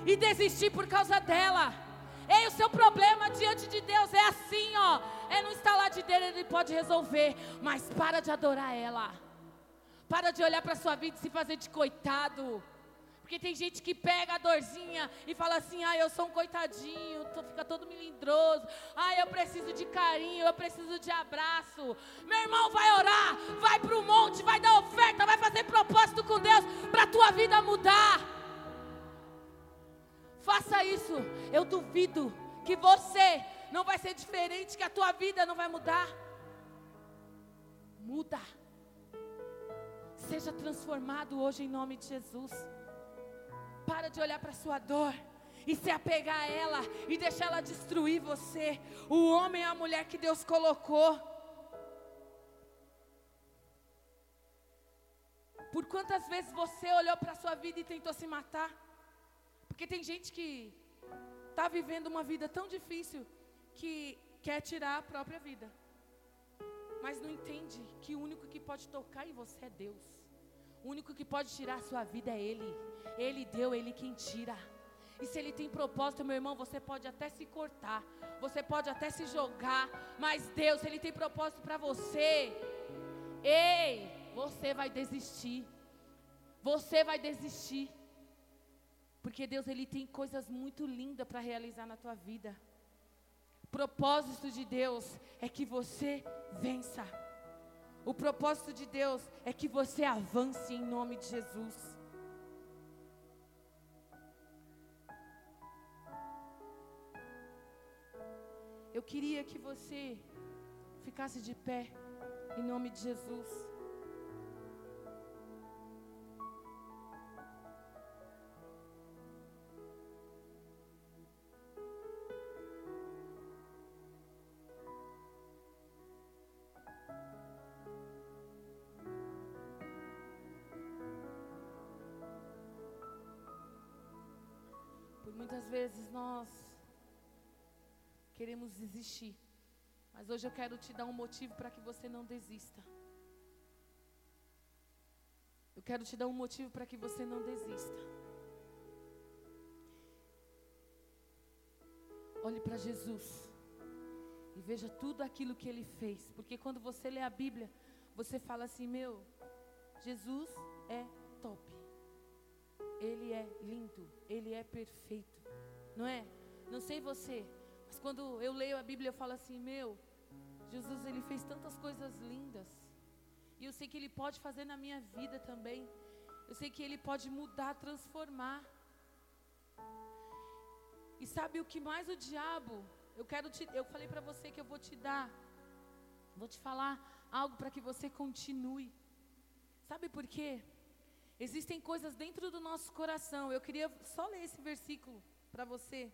e desistir por causa dela. Ei, o seu problema diante de Deus é assim, ó. É no instalar de dele, ele pode resolver. Mas para de adorar ela. Para de olhar para sua vida e se fazer de coitado. Porque tem gente que pega a dorzinha e fala assim: ah, eu sou um coitadinho, tô, fica todo melindroso. Ah, eu preciso de carinho, eu preciso de abraço. Meu irmão vai orar, vai para o monte, vai dar oferta, vai fazer propósito com Deus para tua vida mudar. Faça isso. Eu duvido que você não vai ser diferente, que a tua vida não vai mudar. Muda. Seja transformado hoje em nome de Jesus. Para de olhar para a sua dor e se apegar a ela e deixar ela destruir você. O homem e a mulher que Deus colocou. Por quantas vezes você olhou para a sua vida e tentou se matar? Porque tem gente que está vivendo uma vida tão difícil que quer tirar a própria vida. Mas não entende que o único que pode tocar em você é Deus. O único que pode tirar a sua vida é Ele. Ele deu, Ele quem tira. E se Ele tem propósito, meu irmão, você pode até se cortar. Você pode até se jogar. Mas Deus, Ele tem propósito para você. Ei, você vai desistir. Você vai desistir. Porque Deus ele tem coisas muito lindas para realizar na tua vida. O propósito de Deus é que você vença. O propósito de Deus é que você avance em nome de Jesus. Eu queria que você ficasse de pé em nome de Jesus. Nós queremos desistir, mas hoje eu quero te dar um motivo para que você não desista. Eu quero te dar um motivo para que você não desista. Olhe para Jesus e veja tudo aquilo que ele fez, porque quando você lê a Bíblia, você fala assim: Meu, Jesus é top. Ele é lindo, ele é perfeito, não é? Não sei você, mas quando eu leio a Bíblia eu falo assim: meu, Jesus ele fez tantas coisas lindas, e eu sei que ele pode fazer na minha vida também. Eu sei que ele pode mudar, transformar. E sabe o que mais o diabo? Eu quero te, eu falei para você que eu vou te dar Vou te falar algo para que você continue. Sabe por quê? Existem coisas dentro do nosso coração. Eu queria só ler esse versículo para você.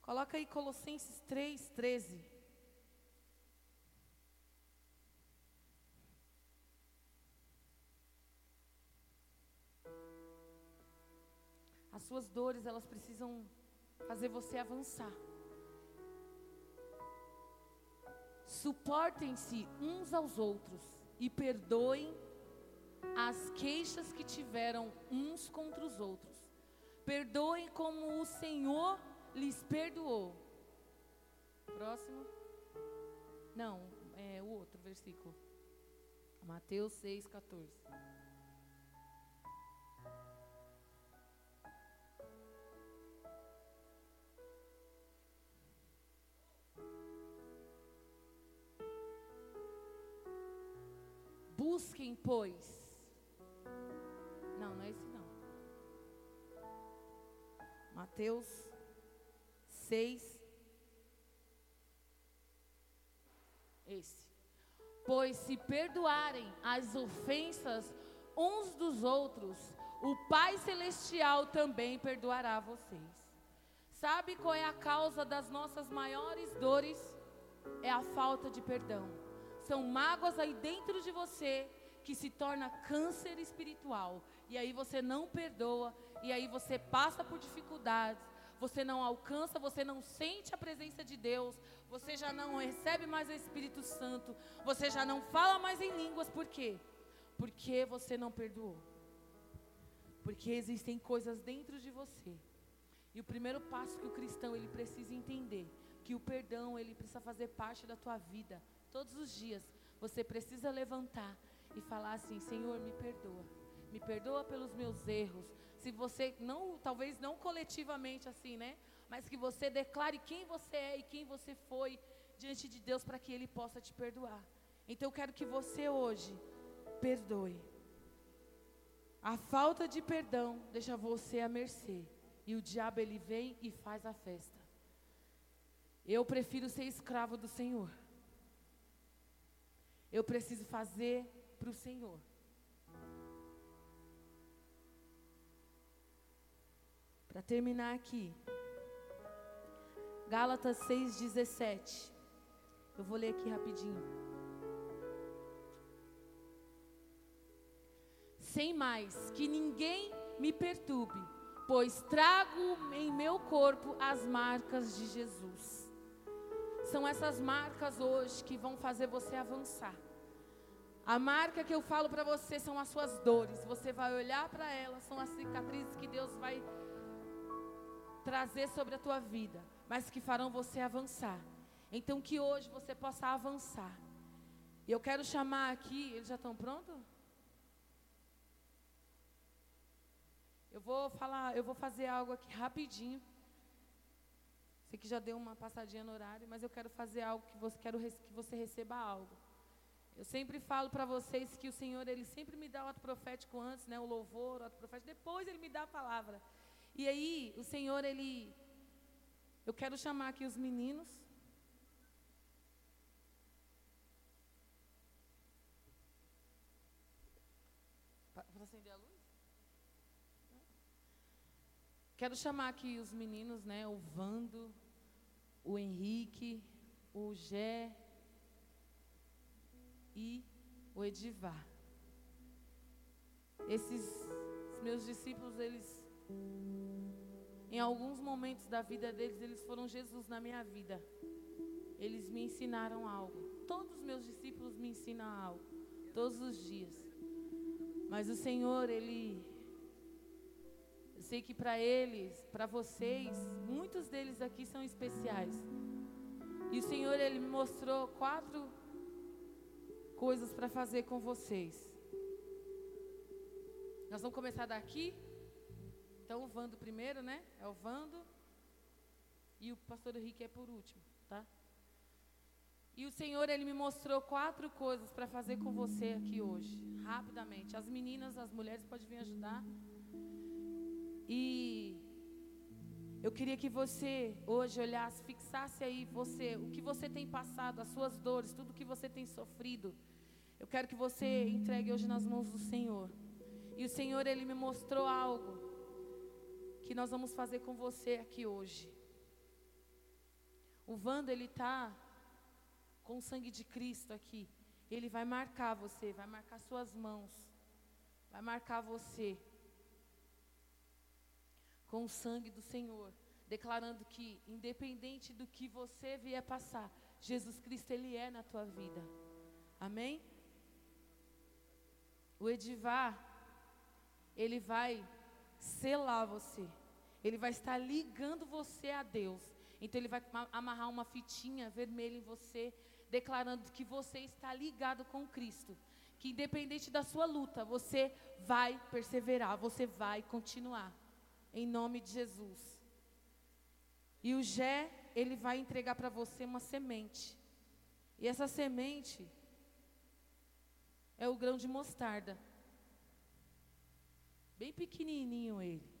Coloca aí Colossenses 3, 13. As suas dores, elas precisam fazer você avançar. Suportem-se uns aos outros e perdoem as queixas que tiveram uns contra os outros. Perdoem como o Senhor lhes perdoou. Próximo. Não, é o outro versículo. Mateus 6, 14. Busquem, pois. Mateus 6. Esse. Pois se perdoarem as ofensas uns dos outros, o Pai Celestial também perdoará vocês. Sabe qual é a causa das nossas maiores dores? É a falta de perdão são mágoas aí dentro de você que se torna câncer espiritual. E aí você não perdoa, e aí você passa por dificuldades, você não alcança, você não sente a presença de Deus, você já não recebe mais o Espírito Santo, você já não fala mais em línguas, por quê? Porque você não perdoou. Porque existem coisas dentro de você. E o primeiro passo que o cristão ele precisa entender, que o perdão ele precisa fazer parte da tua vida. Todos os dias você precisa levantar e falar assim: Senhor, me perdoa. Me perdoa pelos meus erros. Se você não, talvez não coletivamente assim, né? Mas que você declare quem você é e quem você foi diante de Deus para que ele possa te perdoar. Então eu quero que você hoje perdoe. A falta de perdão deixa você à mercê. E o diabo ele vem e faz a festa. Eu prefiro ser escravo do Senhor eu preciso fazer para o Senhor. Para terminar aqui, Gálatas 6,17. Eu vou ler aqui rapidinho. Sem mais, que ninguém me perturbe, pois trago em meu corpo as marcas de Jesus. São essas marcas hoje que vão fazer você avançar. A marca que eu falo para você são as suas dores. Você vai olhar para elas, são as cicatrizes que Deus vai trazer sobre a tua vida, mas que farão você avançar. Então que hoje você possa avançar. E eu quero chamar aqui, eles já estão prontos? Eu vou falar, eu vou fazer algo aqui rapidinho. Sei que já deu uma passadinha no horário, mas eu quero fazer algo que você quero que você receba algo. Eu sempre falo para vocês que o Senhor ele sempre me dá o ato profético antes, né, o louvor, o ato profético, depois ele me dá a palavra. E aí, o Senhor ele eu quero chamar aqui os meninos. Para acender a luz? Quero chamar aqui os meninos, né? O Vando, o Henrique, o Gé e o Edivar. Esses meus discípulos, eles, em alguns momentos da vida deles, eles foram Jesus na minha vida. Eles me ensinaram algo. Todos os meus discípulos me ensinam algo, todos os dias. Mas o Senhor, Ele eu sei que para eles, para vocês, muitos deles aqui são especiais. E o Senhor, Ele me mostrou quatro coisas para fazer com vocês. Nós vamos começar daqui. Então, o Vando primeiro, né? É o Vando. E o pastor Henrique é por último, tá? E o Senhor, Ele me mostrou quatro coisas para fazer com você aqui hoje. Rapidamente. As meninas, as mulheres podem vir ajudar. E Eu queria que você hoje olhasse, fixasse aí você, o que você tem passado, as suas dores, tudo que você tem sofrido. Eu quero que você entregue hoje nas mãos do Senhor. E o Senhor, Ele me mostrou algo que nós vamos fazer com você aqui hoje. O Vando, ele está com o sangue de Cristo aqui. Ele vai marcar você, vai marcar suas mãos, vai marcar você com o sangue do Senhor, declarando que, independente do que você vier passar, Jesus Cristo, Ele é na tua vida. Amém? O Edivar, ele vai selar você, ele vai estar ligando você a Deus. Então, ele vai amarrar uma fitinha vermelha em você, declarando que você está ligado com Cristo. Que independente da sua luta, você vai perseverar, você vai continuar em nome de Jesus. E o Gé, ele vai entregar para você uma semente. E essa semente é o grão de mostarda. Bem pequenininho ele.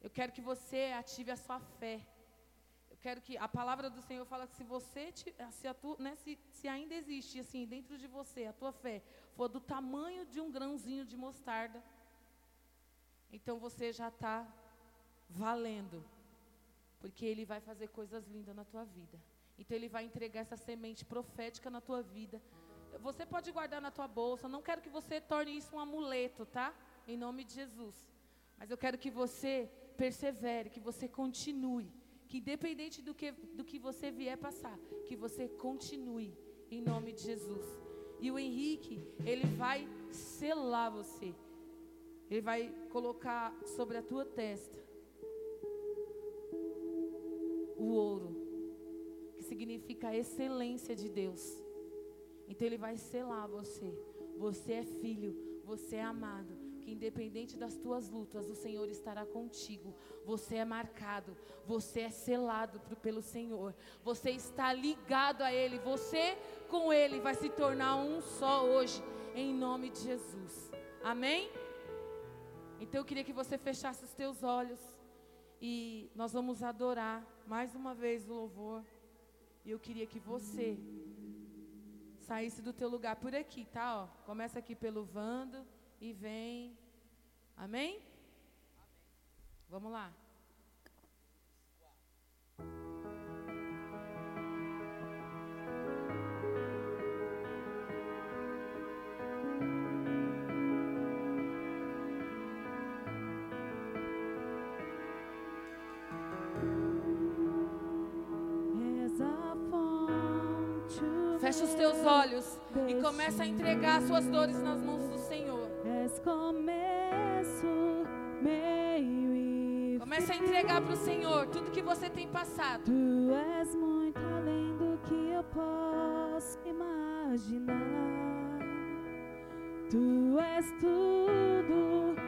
Eu quero que você ative a sua fé. Eu quero que a palavra do Senhor fala que se você, se, tu, né, se, se ainda existe assim dentro de você a tua fé for do tamanho de um grãozinho de mostarda, então você já está valendo, porque Ele vai fazer coisas lindas na tua vida. Então Ele vai entregar essa semente profética na tua vida. Você pode guardar na tua bolsa. Não quero que você torne isso um amuleto, tá? Em nome de Jesus. Mas eu quero que você persevere, que você continue, que independente do que do que você vier passar, que você continue em nome de Jesus. E o Henrique, ele vai selar você. Ele vai colocar sobre a tua testa o ouro, que significa a excelência de Deus. Então ele vai selar você. Você é filho, você é amado. Que independente das tuas lutas, o Senhor estará contigo. Você é marcado, você é selado pelo Senhor. Você está ligado a Ele. Você com Ele vai se tornar um só hoje, em nome de Jesus. Amém? Então eu queria que você fechasse os teus olhos e nós vamos adorar mais uma vez o louvor. E eu queria que você saísse do teu lugar por aqui, tá? Ó, começa aqui pelo Vando e vem. Amém? Amém. Vamos lá. Fecha os teus olhos e começa a entregar as suas dores nas mãos começo, meio e Começa a entregar para o Senhor tudo que você tem passado. Tu és muito além do que eu posso imaginar. Tu és tudo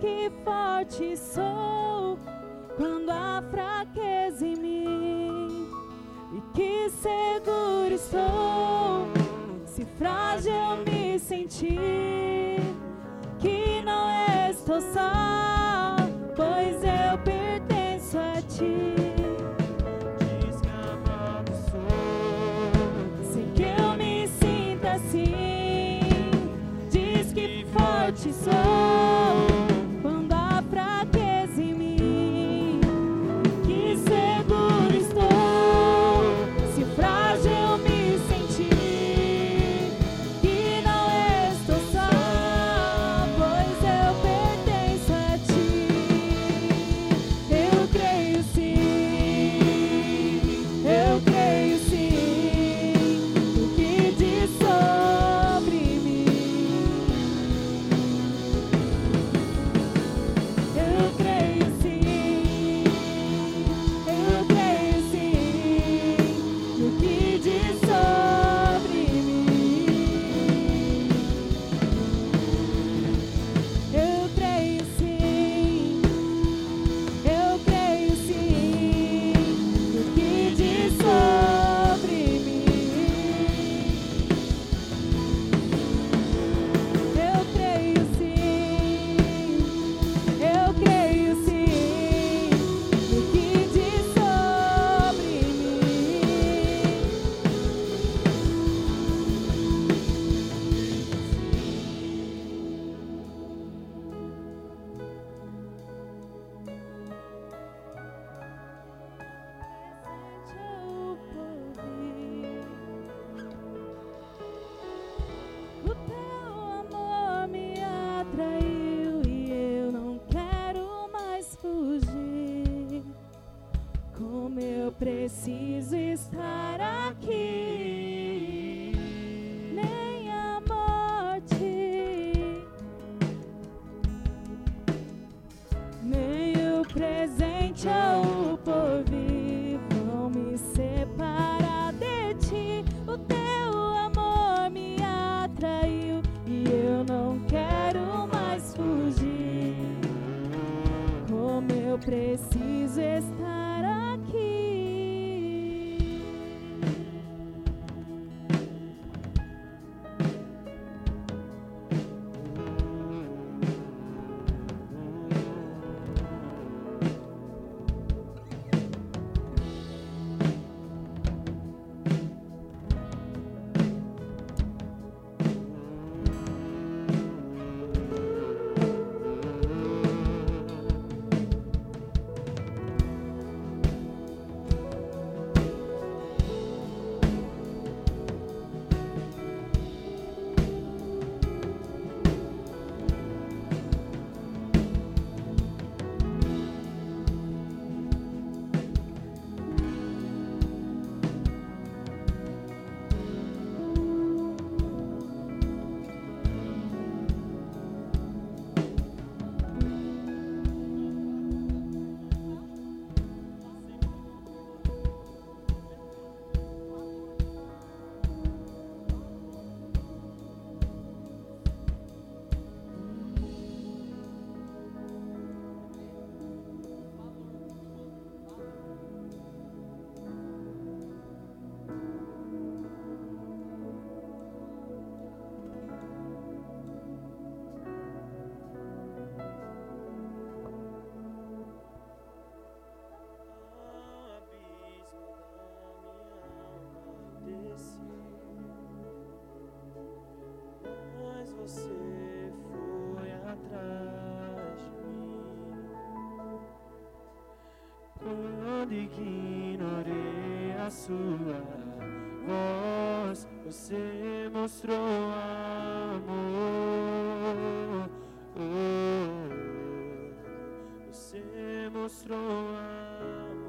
Que forte sou quando há fraqueza em mim, e que seguro estou se frágil me sentir, que não estou só, pois eu pertenço a ti. você foi atrás de mim quando ignorei a sua voz, você mostrou amor. Oh. Você mostrou amor.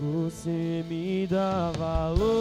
Você me dá valor.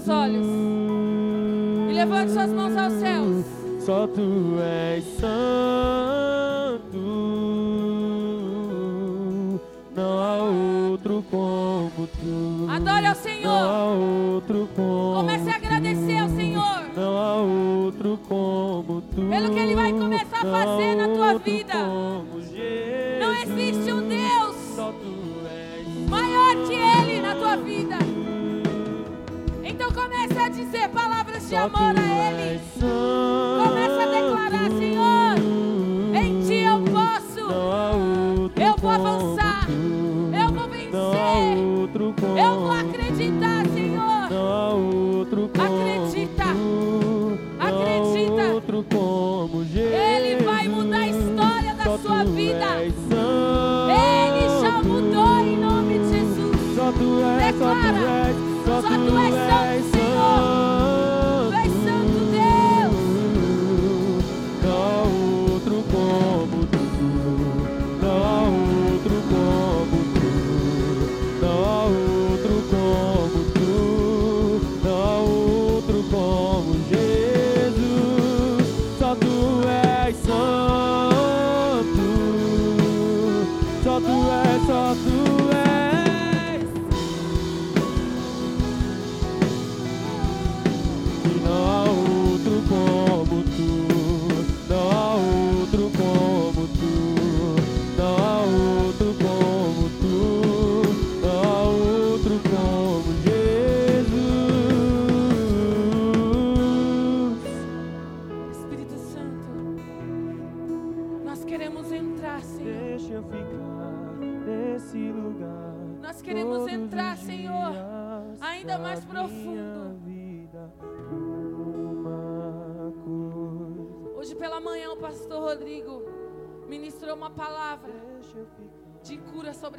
seus olhos e levante suas mãos aos céus. Só tu és santo, não há outro como tu. Adore ao Senhor. Não há outro como Comece a agradecer ao Senhor. Não há outro como tu. Pelo que ele vai começar a fazer na tua vida. dizer palavras de amor a Ele.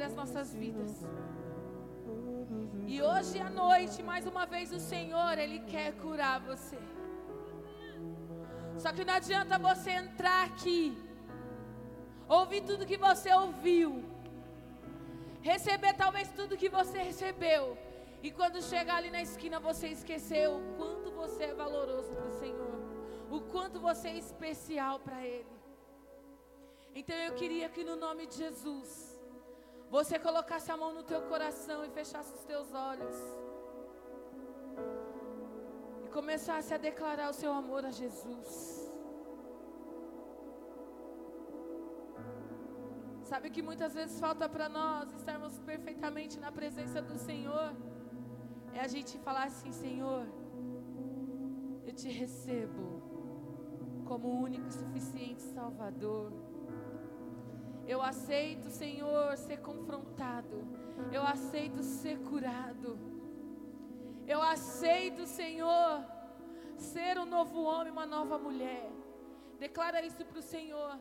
Sobre as nossas vidas. E hoje à noite, mais uma vez, o Senhor, Ele quer curar você. Só que não adianta você entrar aqui, ouvir tudo que você ouviu, receber talvez tudo que você recebeu, e quando chegar ali na esquina você esqueceu o quanto você é valoroso para o Senhor, o quanto você é especial para Ele. Então eu queria que no nome de Jesus, você colocasse a mão no teu coração e fechasse os teus olhos. E começasse a declarar o seu amor a Jesus. Sabe que muitas vezes falta para nós estarmos perfeitamente na presença do Senhor? É a gente falar assim: Senhor, eu te recebo como único e suficiente Salvador. Eu aceito, Senhor, ser confrontado. Eu aceito ser curado. Eu aceito, Senhor, ser um novo homem, uma nova mulher. Declara isso para o Senhor.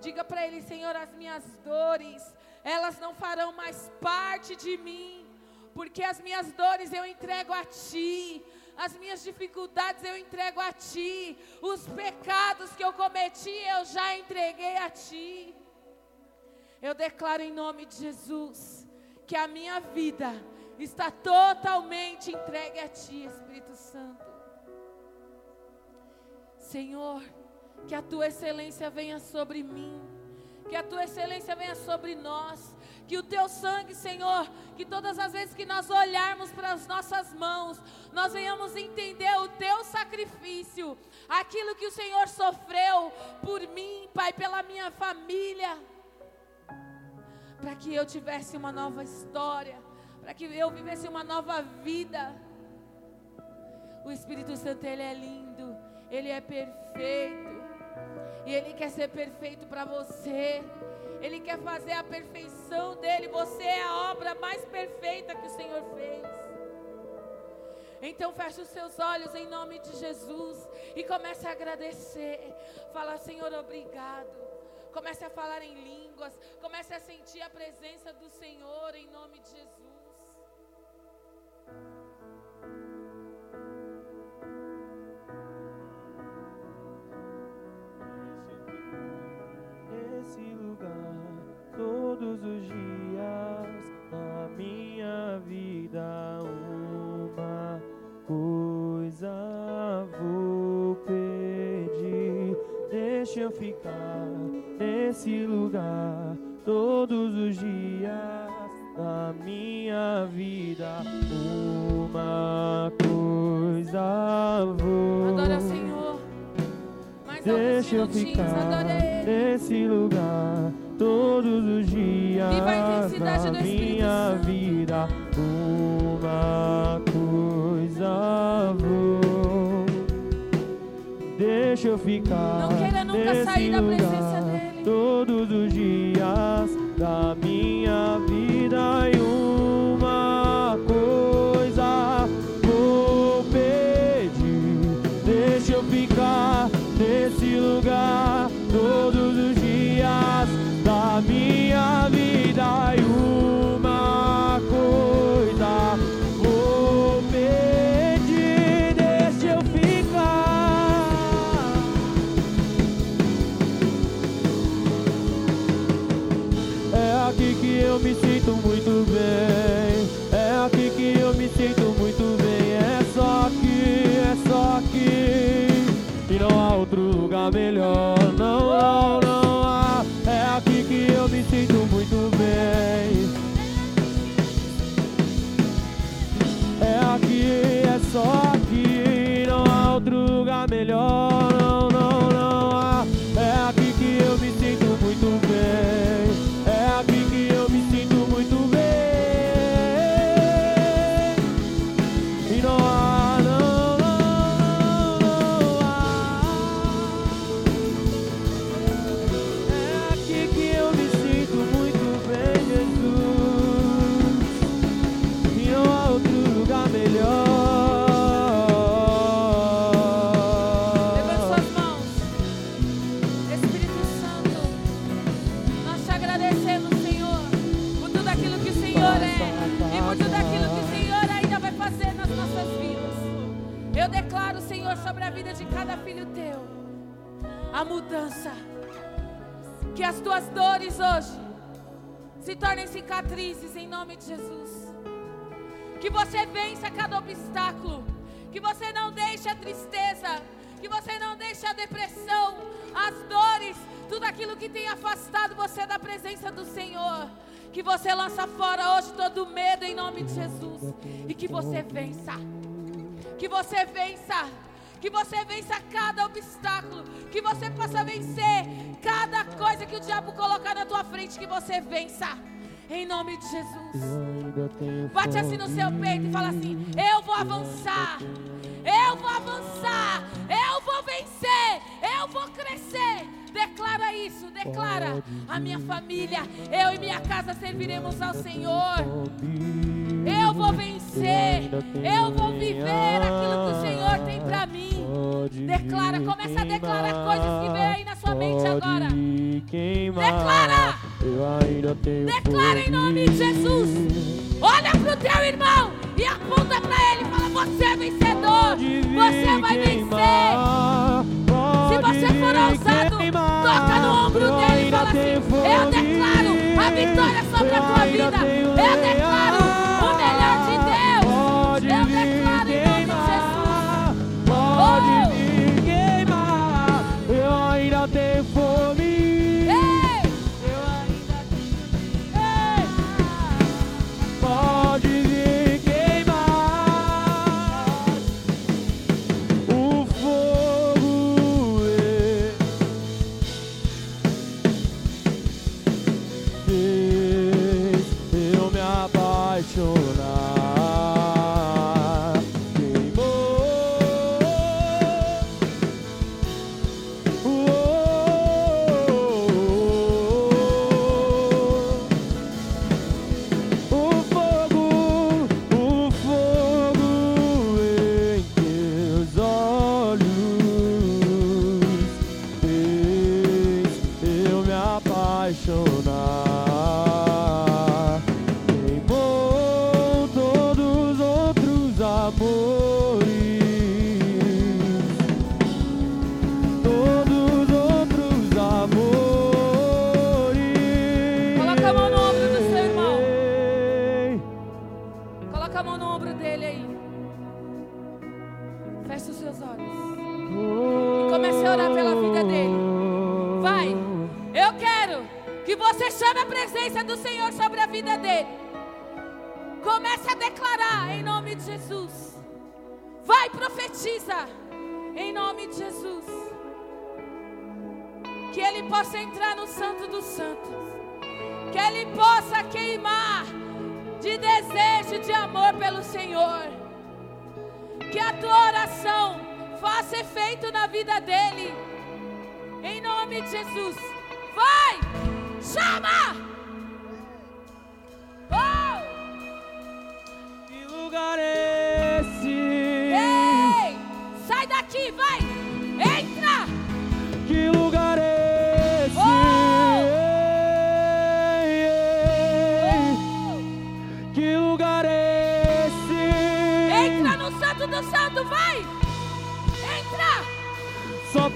Diga para Ele, Senhor, as minhas dores, elas não farão mais parte de mim, porque as minhas dores eu entrego a Ti. As minhas dificuldades eu entrego a Ti. Os pecados que eu cometi eu já entreguei a Ti. Eu declaro em nome de Jesus que a minha vida está totalmente entregue a Ti, Espírito Santo. Senhor, que a Tua excelência venha sobre mim, que a Tua excelência venha sobre nós, que o Teu sangue, Senhor, que todas as vezes que nós olharmos para as nossas mãos, nós venhamos entender o Teu sacrifício, aquilo que o Senhor sofreu por mim, Pai, pela minha família para que eu tivesse uma nova história, para que eu vivesse uma nova vida. O Espírito Santo, ele é lindo, ele é perfeito, e ele quer ser perfeito para você. Ele quer fazer a perfeição dele. Você é a obra mais perfeita que o Senhor fez. Então feche os seus olhos em nome de Jesus e comece a agradecer. Fala, Senhor, obrigado. Comece a falar em Comece a sentir a presença do Senhor em nome de Jesus. nesse lugar todos os dias da minha vida uma coisa vou deixa eu ficar nesse lugar todos os dias da minha vida uma coisa vou Adora o Senhor. Mais Deixa eu ficar nesse lugar todos os dias da minha vida. Uma coisa vou, deixa eu ficar Não queira nunca sair da presença dele. todos os dias da minha melhor. Cicatrizes em nome de Jesus. Que você vença cada obstáculo. Que você não deixe a tristeza. Que você não deixe a depressão, as dores, tudo aquilo que tem afastado você da presença do Senhor. Que você lança fora hoje todo medo em nome de Jesus. E que você vença. Que você vença. Que você vença cada obstáculo. Que você possa vencer cada coisa que o diabo colocar na tua frente. Que você vença. Em nome de Jesus. Bate assim no seu peito e fala assim: Eu vou avançar. Eu vou avançar. Eu vou vencer. Eu vou crescer. Declara isso, declara. A minha família, eu e minha casa serviremos ao Senhor. Eu vou vencer. Eu vou viver aquilo que o Senhor tem para mim. Declara, começa a declarar coisas que vem aí na sua mente agora. Declara. Declara em nome de Jesus. Olha pro teu irmão e aponta para ele e fala: Você é vencedor. Você vai vencer. Se você for ousado, toca no ombro dele e fala assim: Eu declaro a vitória sobre a tua vida. Eu declaro Que ele possa entrar no Santo dos Santos. Que ele possa queimar de desejo, de amor pelo Senhor. Que a tua oração faça efeito na vida dele. Em nome de Jesus. Vai! Chama! Oh! Lugar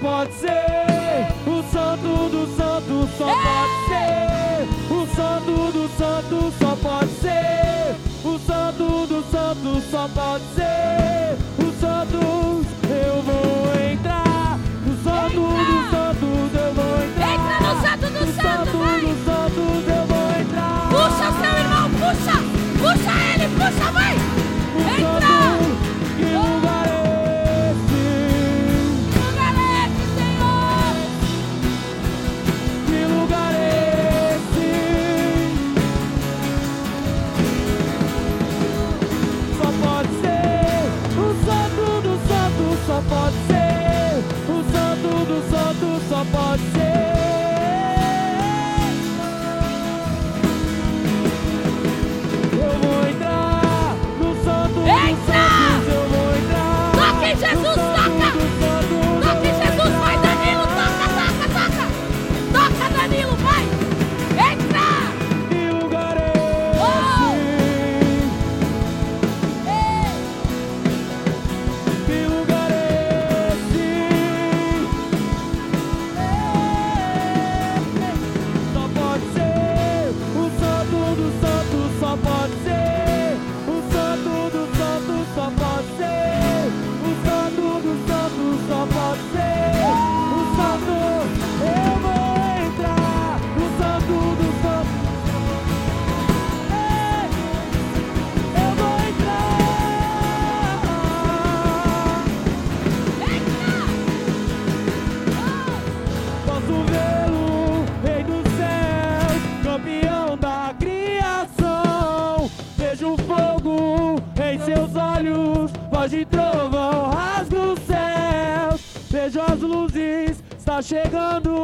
pode ser o santo do santo, só pode ser o santo do santo, só pode ser o santo do santo, só pode ser o santo. Eu vou entrar no santo dos santos, eu vou entrar. Entra no santo do santo, santo vai! eu vou entrar. Puxa o seu irmão, puxa! Puxa ele, puxa, vai! Chegando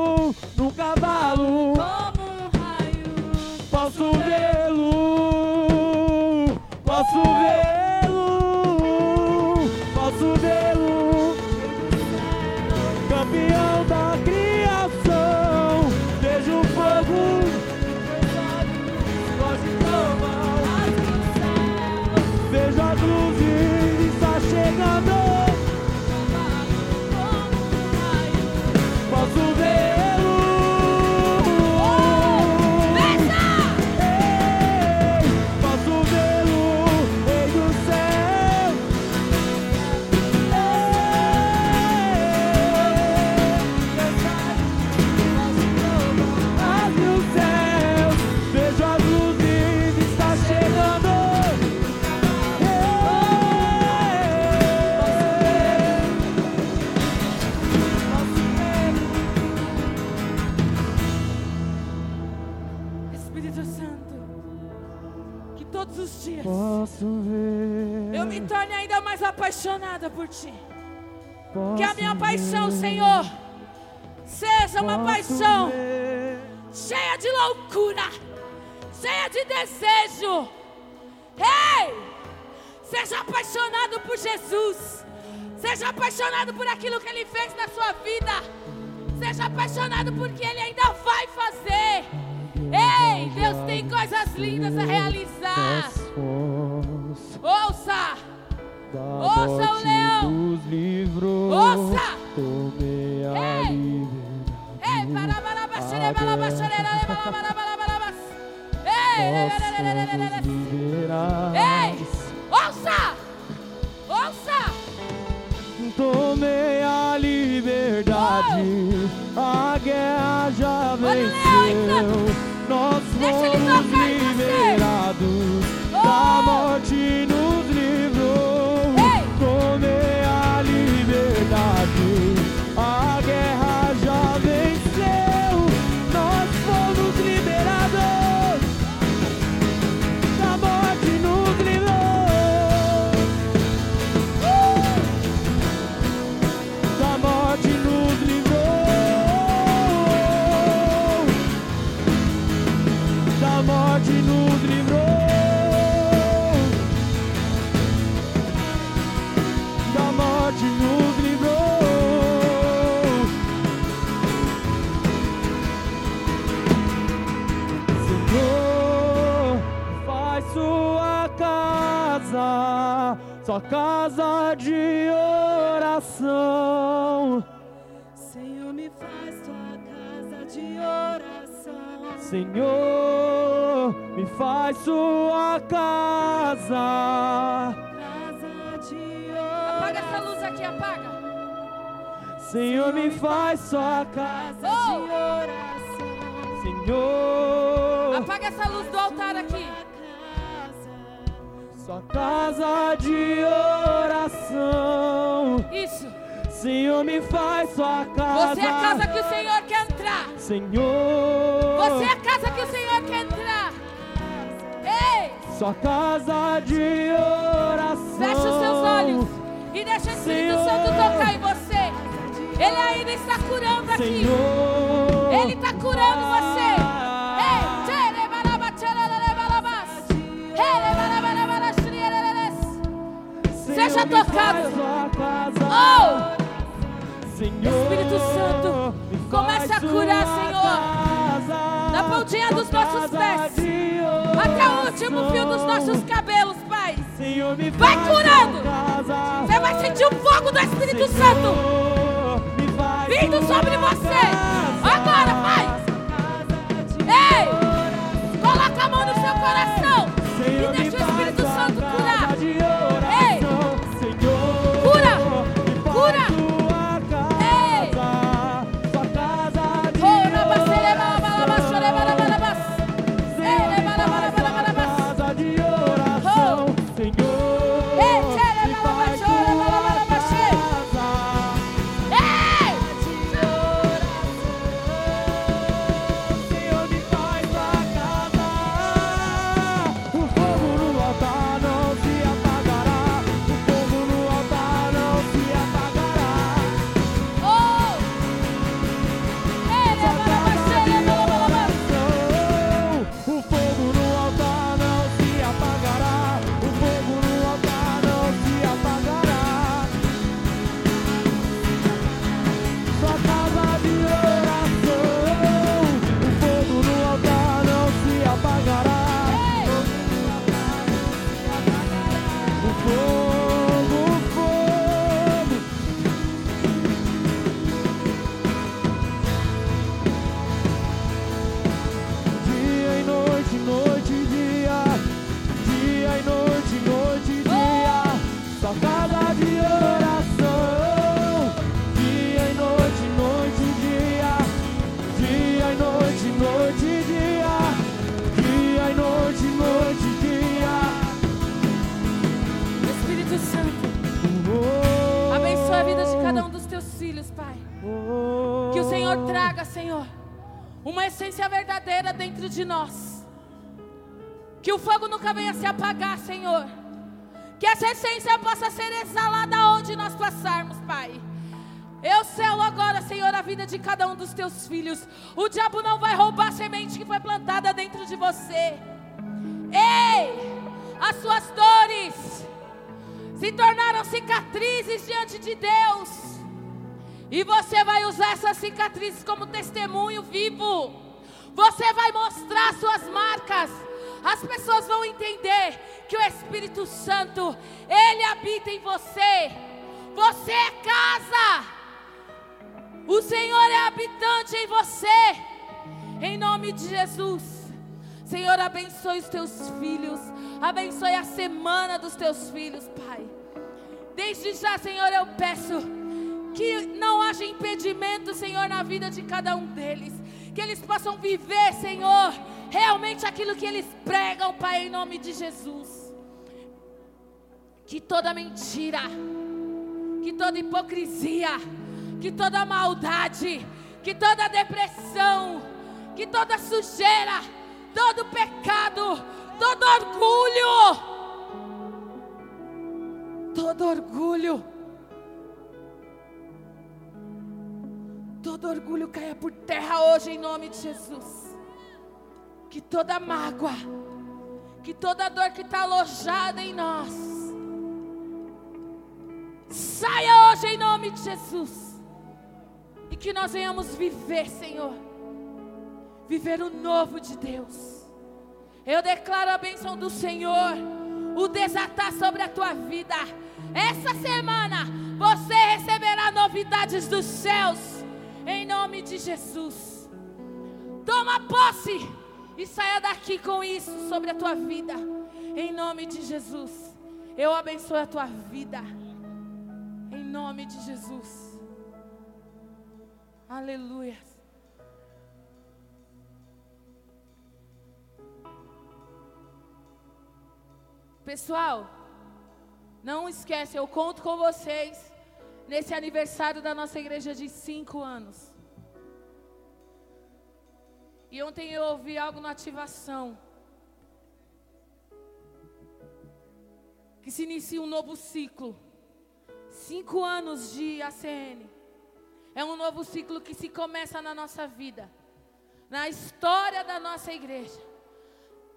desejo. Ei! Seja apaixonado por Jesus. Seja apaixonado por aquilo que Ele fez na sua vida. Seja apaixonado por que Ele ainda casa, sua casa de oração. Senhor, me faz tua casa de oração. Senhor, me faz sua casa. Casa de Apaga essa oração. luz aqui, apaga. Senhor, me faz sua casa. Casa Oh! de oração. Senhor, Apaga essa luz do altar aqui. Sua casa de oração. Isso. Senhor, me faz sua casa. Você é a casa que o Senhor quer entrar. Senhor, Você é a casa que o Senhor quer entrar. Ei! sua casa de oração. Feche os seus olhos e deixa o Espírito Senhor. Santo tocar em você. Ele ainda está curando aqui. Senhor, Ele está curando você. Tocado. Oh! Espírito Santo, faz a curar, Senhor. Da pontinha dos nossos pés Até o último fio dos nossos cabelos, Pai. Vai curando. Você vai sentir o fogo do Espírito Santo vindo sobre você. Agora, Pai. Ei! Coloca a mão no seu coração e deixa o uma essência verdadeira dentro de nós. Que o fogo nunca venha se apagar, Senhor. Que essa essência possa ser exalada onde nós passarmos, Pai. Eu selo agora, Senhor, a vida de cada um dos teus filhos. O diabo não vai roubar a semente que foi plantada dentro de você. Ei, as suas dores se tornaram cicatrizes diante de Deus. E você vai usar essas cicatrizes como testemunho vivo. Você vai mostrar suas marcas. As pessoas vão entender que o Espírito Santo, ele habita em você. Você é casa. O Senhor é habitante em você. Em nome de Jesus. Senhor, abençoe os teus filhos. Abençoe a semana dos teus filhos, Pai. Desde já, Senhor, eu peço que não haja impedimento, Senhor, na vida de cada um deles. Que eles possam viver, Senhor, realmente aquilo que eles pregam, Pai, em nome de Jesus. Que toda mentira, que toda hipocrisia, que toda maldade, que toda depressão, que toda sujeira, todo pecado, todo orgulho, todo orgulho, todo orgulho caia por terra hoje em nome de Jesus. Que toda mágoa, que toda dor que está alojada em nós, saia hoje em nome de Jesus. E que nós venhamos viver, Senhor, viver o novo de Deus. Eu declaro a bênção do Senhor, o desatar sobre a tua vida. Essa semana você receberá novidades dos céus, em nome de Jesus. Toma posse e saia daqui com isso sobre a tua vida, em nome de Jesus. Eu abençoo a tua vida, em nome de Jesus. Aleluia. Pessoal, não esquece, eu conto com vocês nesse aniversário da nossa igreja de cinco anos. E ontem eu ouvi algo na ativação. Que se inicia um novo ciclo. Cinco anos de ACN. É um novo ciclo que se começa na nossa vida. Na história da nossa igreja.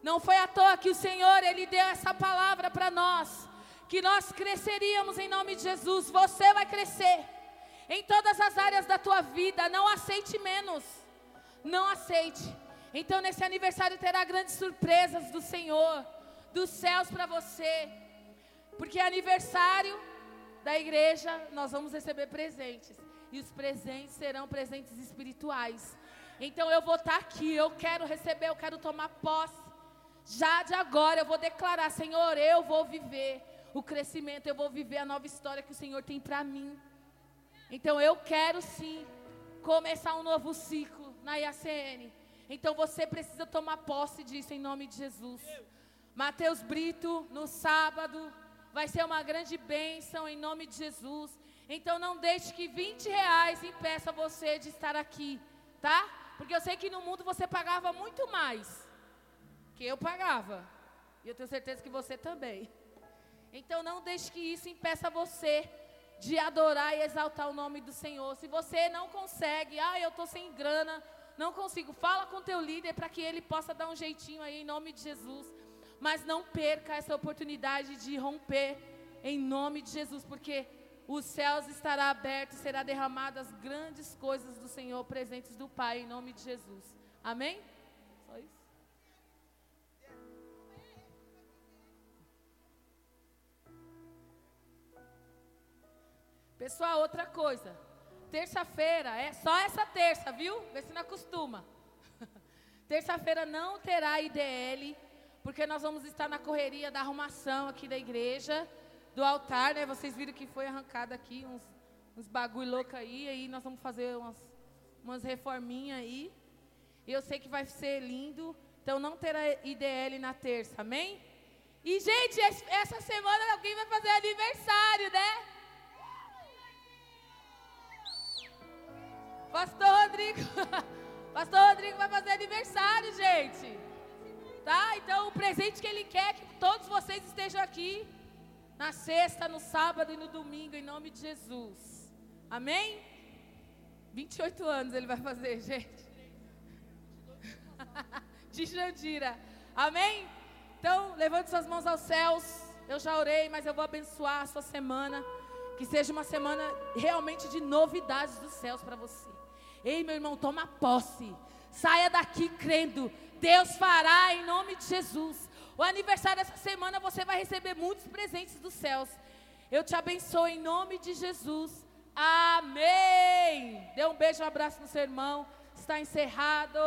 Não foi à toa que o Senhor, Ele deu essa palavra para nós. Que nós cresceríamos em nome de Jesus. Você vai crescer. Em todas as áreas da tua vida. Não aceite menos. Não aceite. Então, nesse aniversário terá grandes surpresas do Senhor, dos céus para você. Porque é aniversário da igreja, nós vamos receber presentes. E os presentes serão presentes espirituais. Então, eu vou estar aqui, eu quero receber, eu quero tomar posse. Já de agora eu vou declarar, Senhor, eu vou viver o crescimento, eu vou viver a nova história que o Senhor tem para mim. Então eu quero sim começar um novo ciclo na IACN. Então você precisa tomar posse disso em nome de Jesus. Mateus Brito, no sábado, vai ser uma grande bênção em nome de Jesus. Então não deixe que 20 reais impeça você de estar aqui, tá? Porque eu sei que no mundo você pagava muito mais que eu pagava. E eu tenho certeza que você também. Então não deixe que isso impeça você de adorar e exaltar o nome do Senhor. Se você não consegue, ah, eu estou sem grana, não consigo, fala com teu líder para que ele possa dar um jeitinho aí em nome de Jesus. Mas não perca essa oportunidade de romper em nome de Jesus, porque os céus estará abertos, será derramadas grandes coisas do Senhor presentes do Pai em nome de Jesus. Amém? Pessoal, outra coisa. Terça-feira, é só essa terça, viu? Vê se não acostuma. Terça-feira não terá IDL, porque nós vamos estar na correria da arrumação aqui da igreja, do altar, né? Vocês viram que foi arrancado aqui uns, uns bagulho louco aí, aí nós vamos fazer umas, umas reforminhas aí. E eu sei que vai ser lindo, então não terá IDL na terça, amém? E, gente, essa semana alguém vai fazer aniversário, né? Pastor Rodrigo. Pastor Rodrigo vai fazer aniversário, gente. Tá? Então o presente que ele quer é que todos vocês estejam aqui na sexta, no sábado e no domingo, em nome de Jesus. Amém? 28 anos ele vai fazer, gente. de Jandira. Amém? Então, levante suas mãos aos céus. Eu já orei, mas eu vou abençoar a sua semana. Que seja uma semana realmente de novidades dos céus para você. Ei, meu irmão, toma posse. Saia daqui crendo. Deus fará em nome de Jesus. O aniversário dessa semana você vai receber muitos presentes dos céus. Eu te abençoo em nome de Jesus. Amém. Dê um beijo, um abraço no seu irmão. Está encerrado.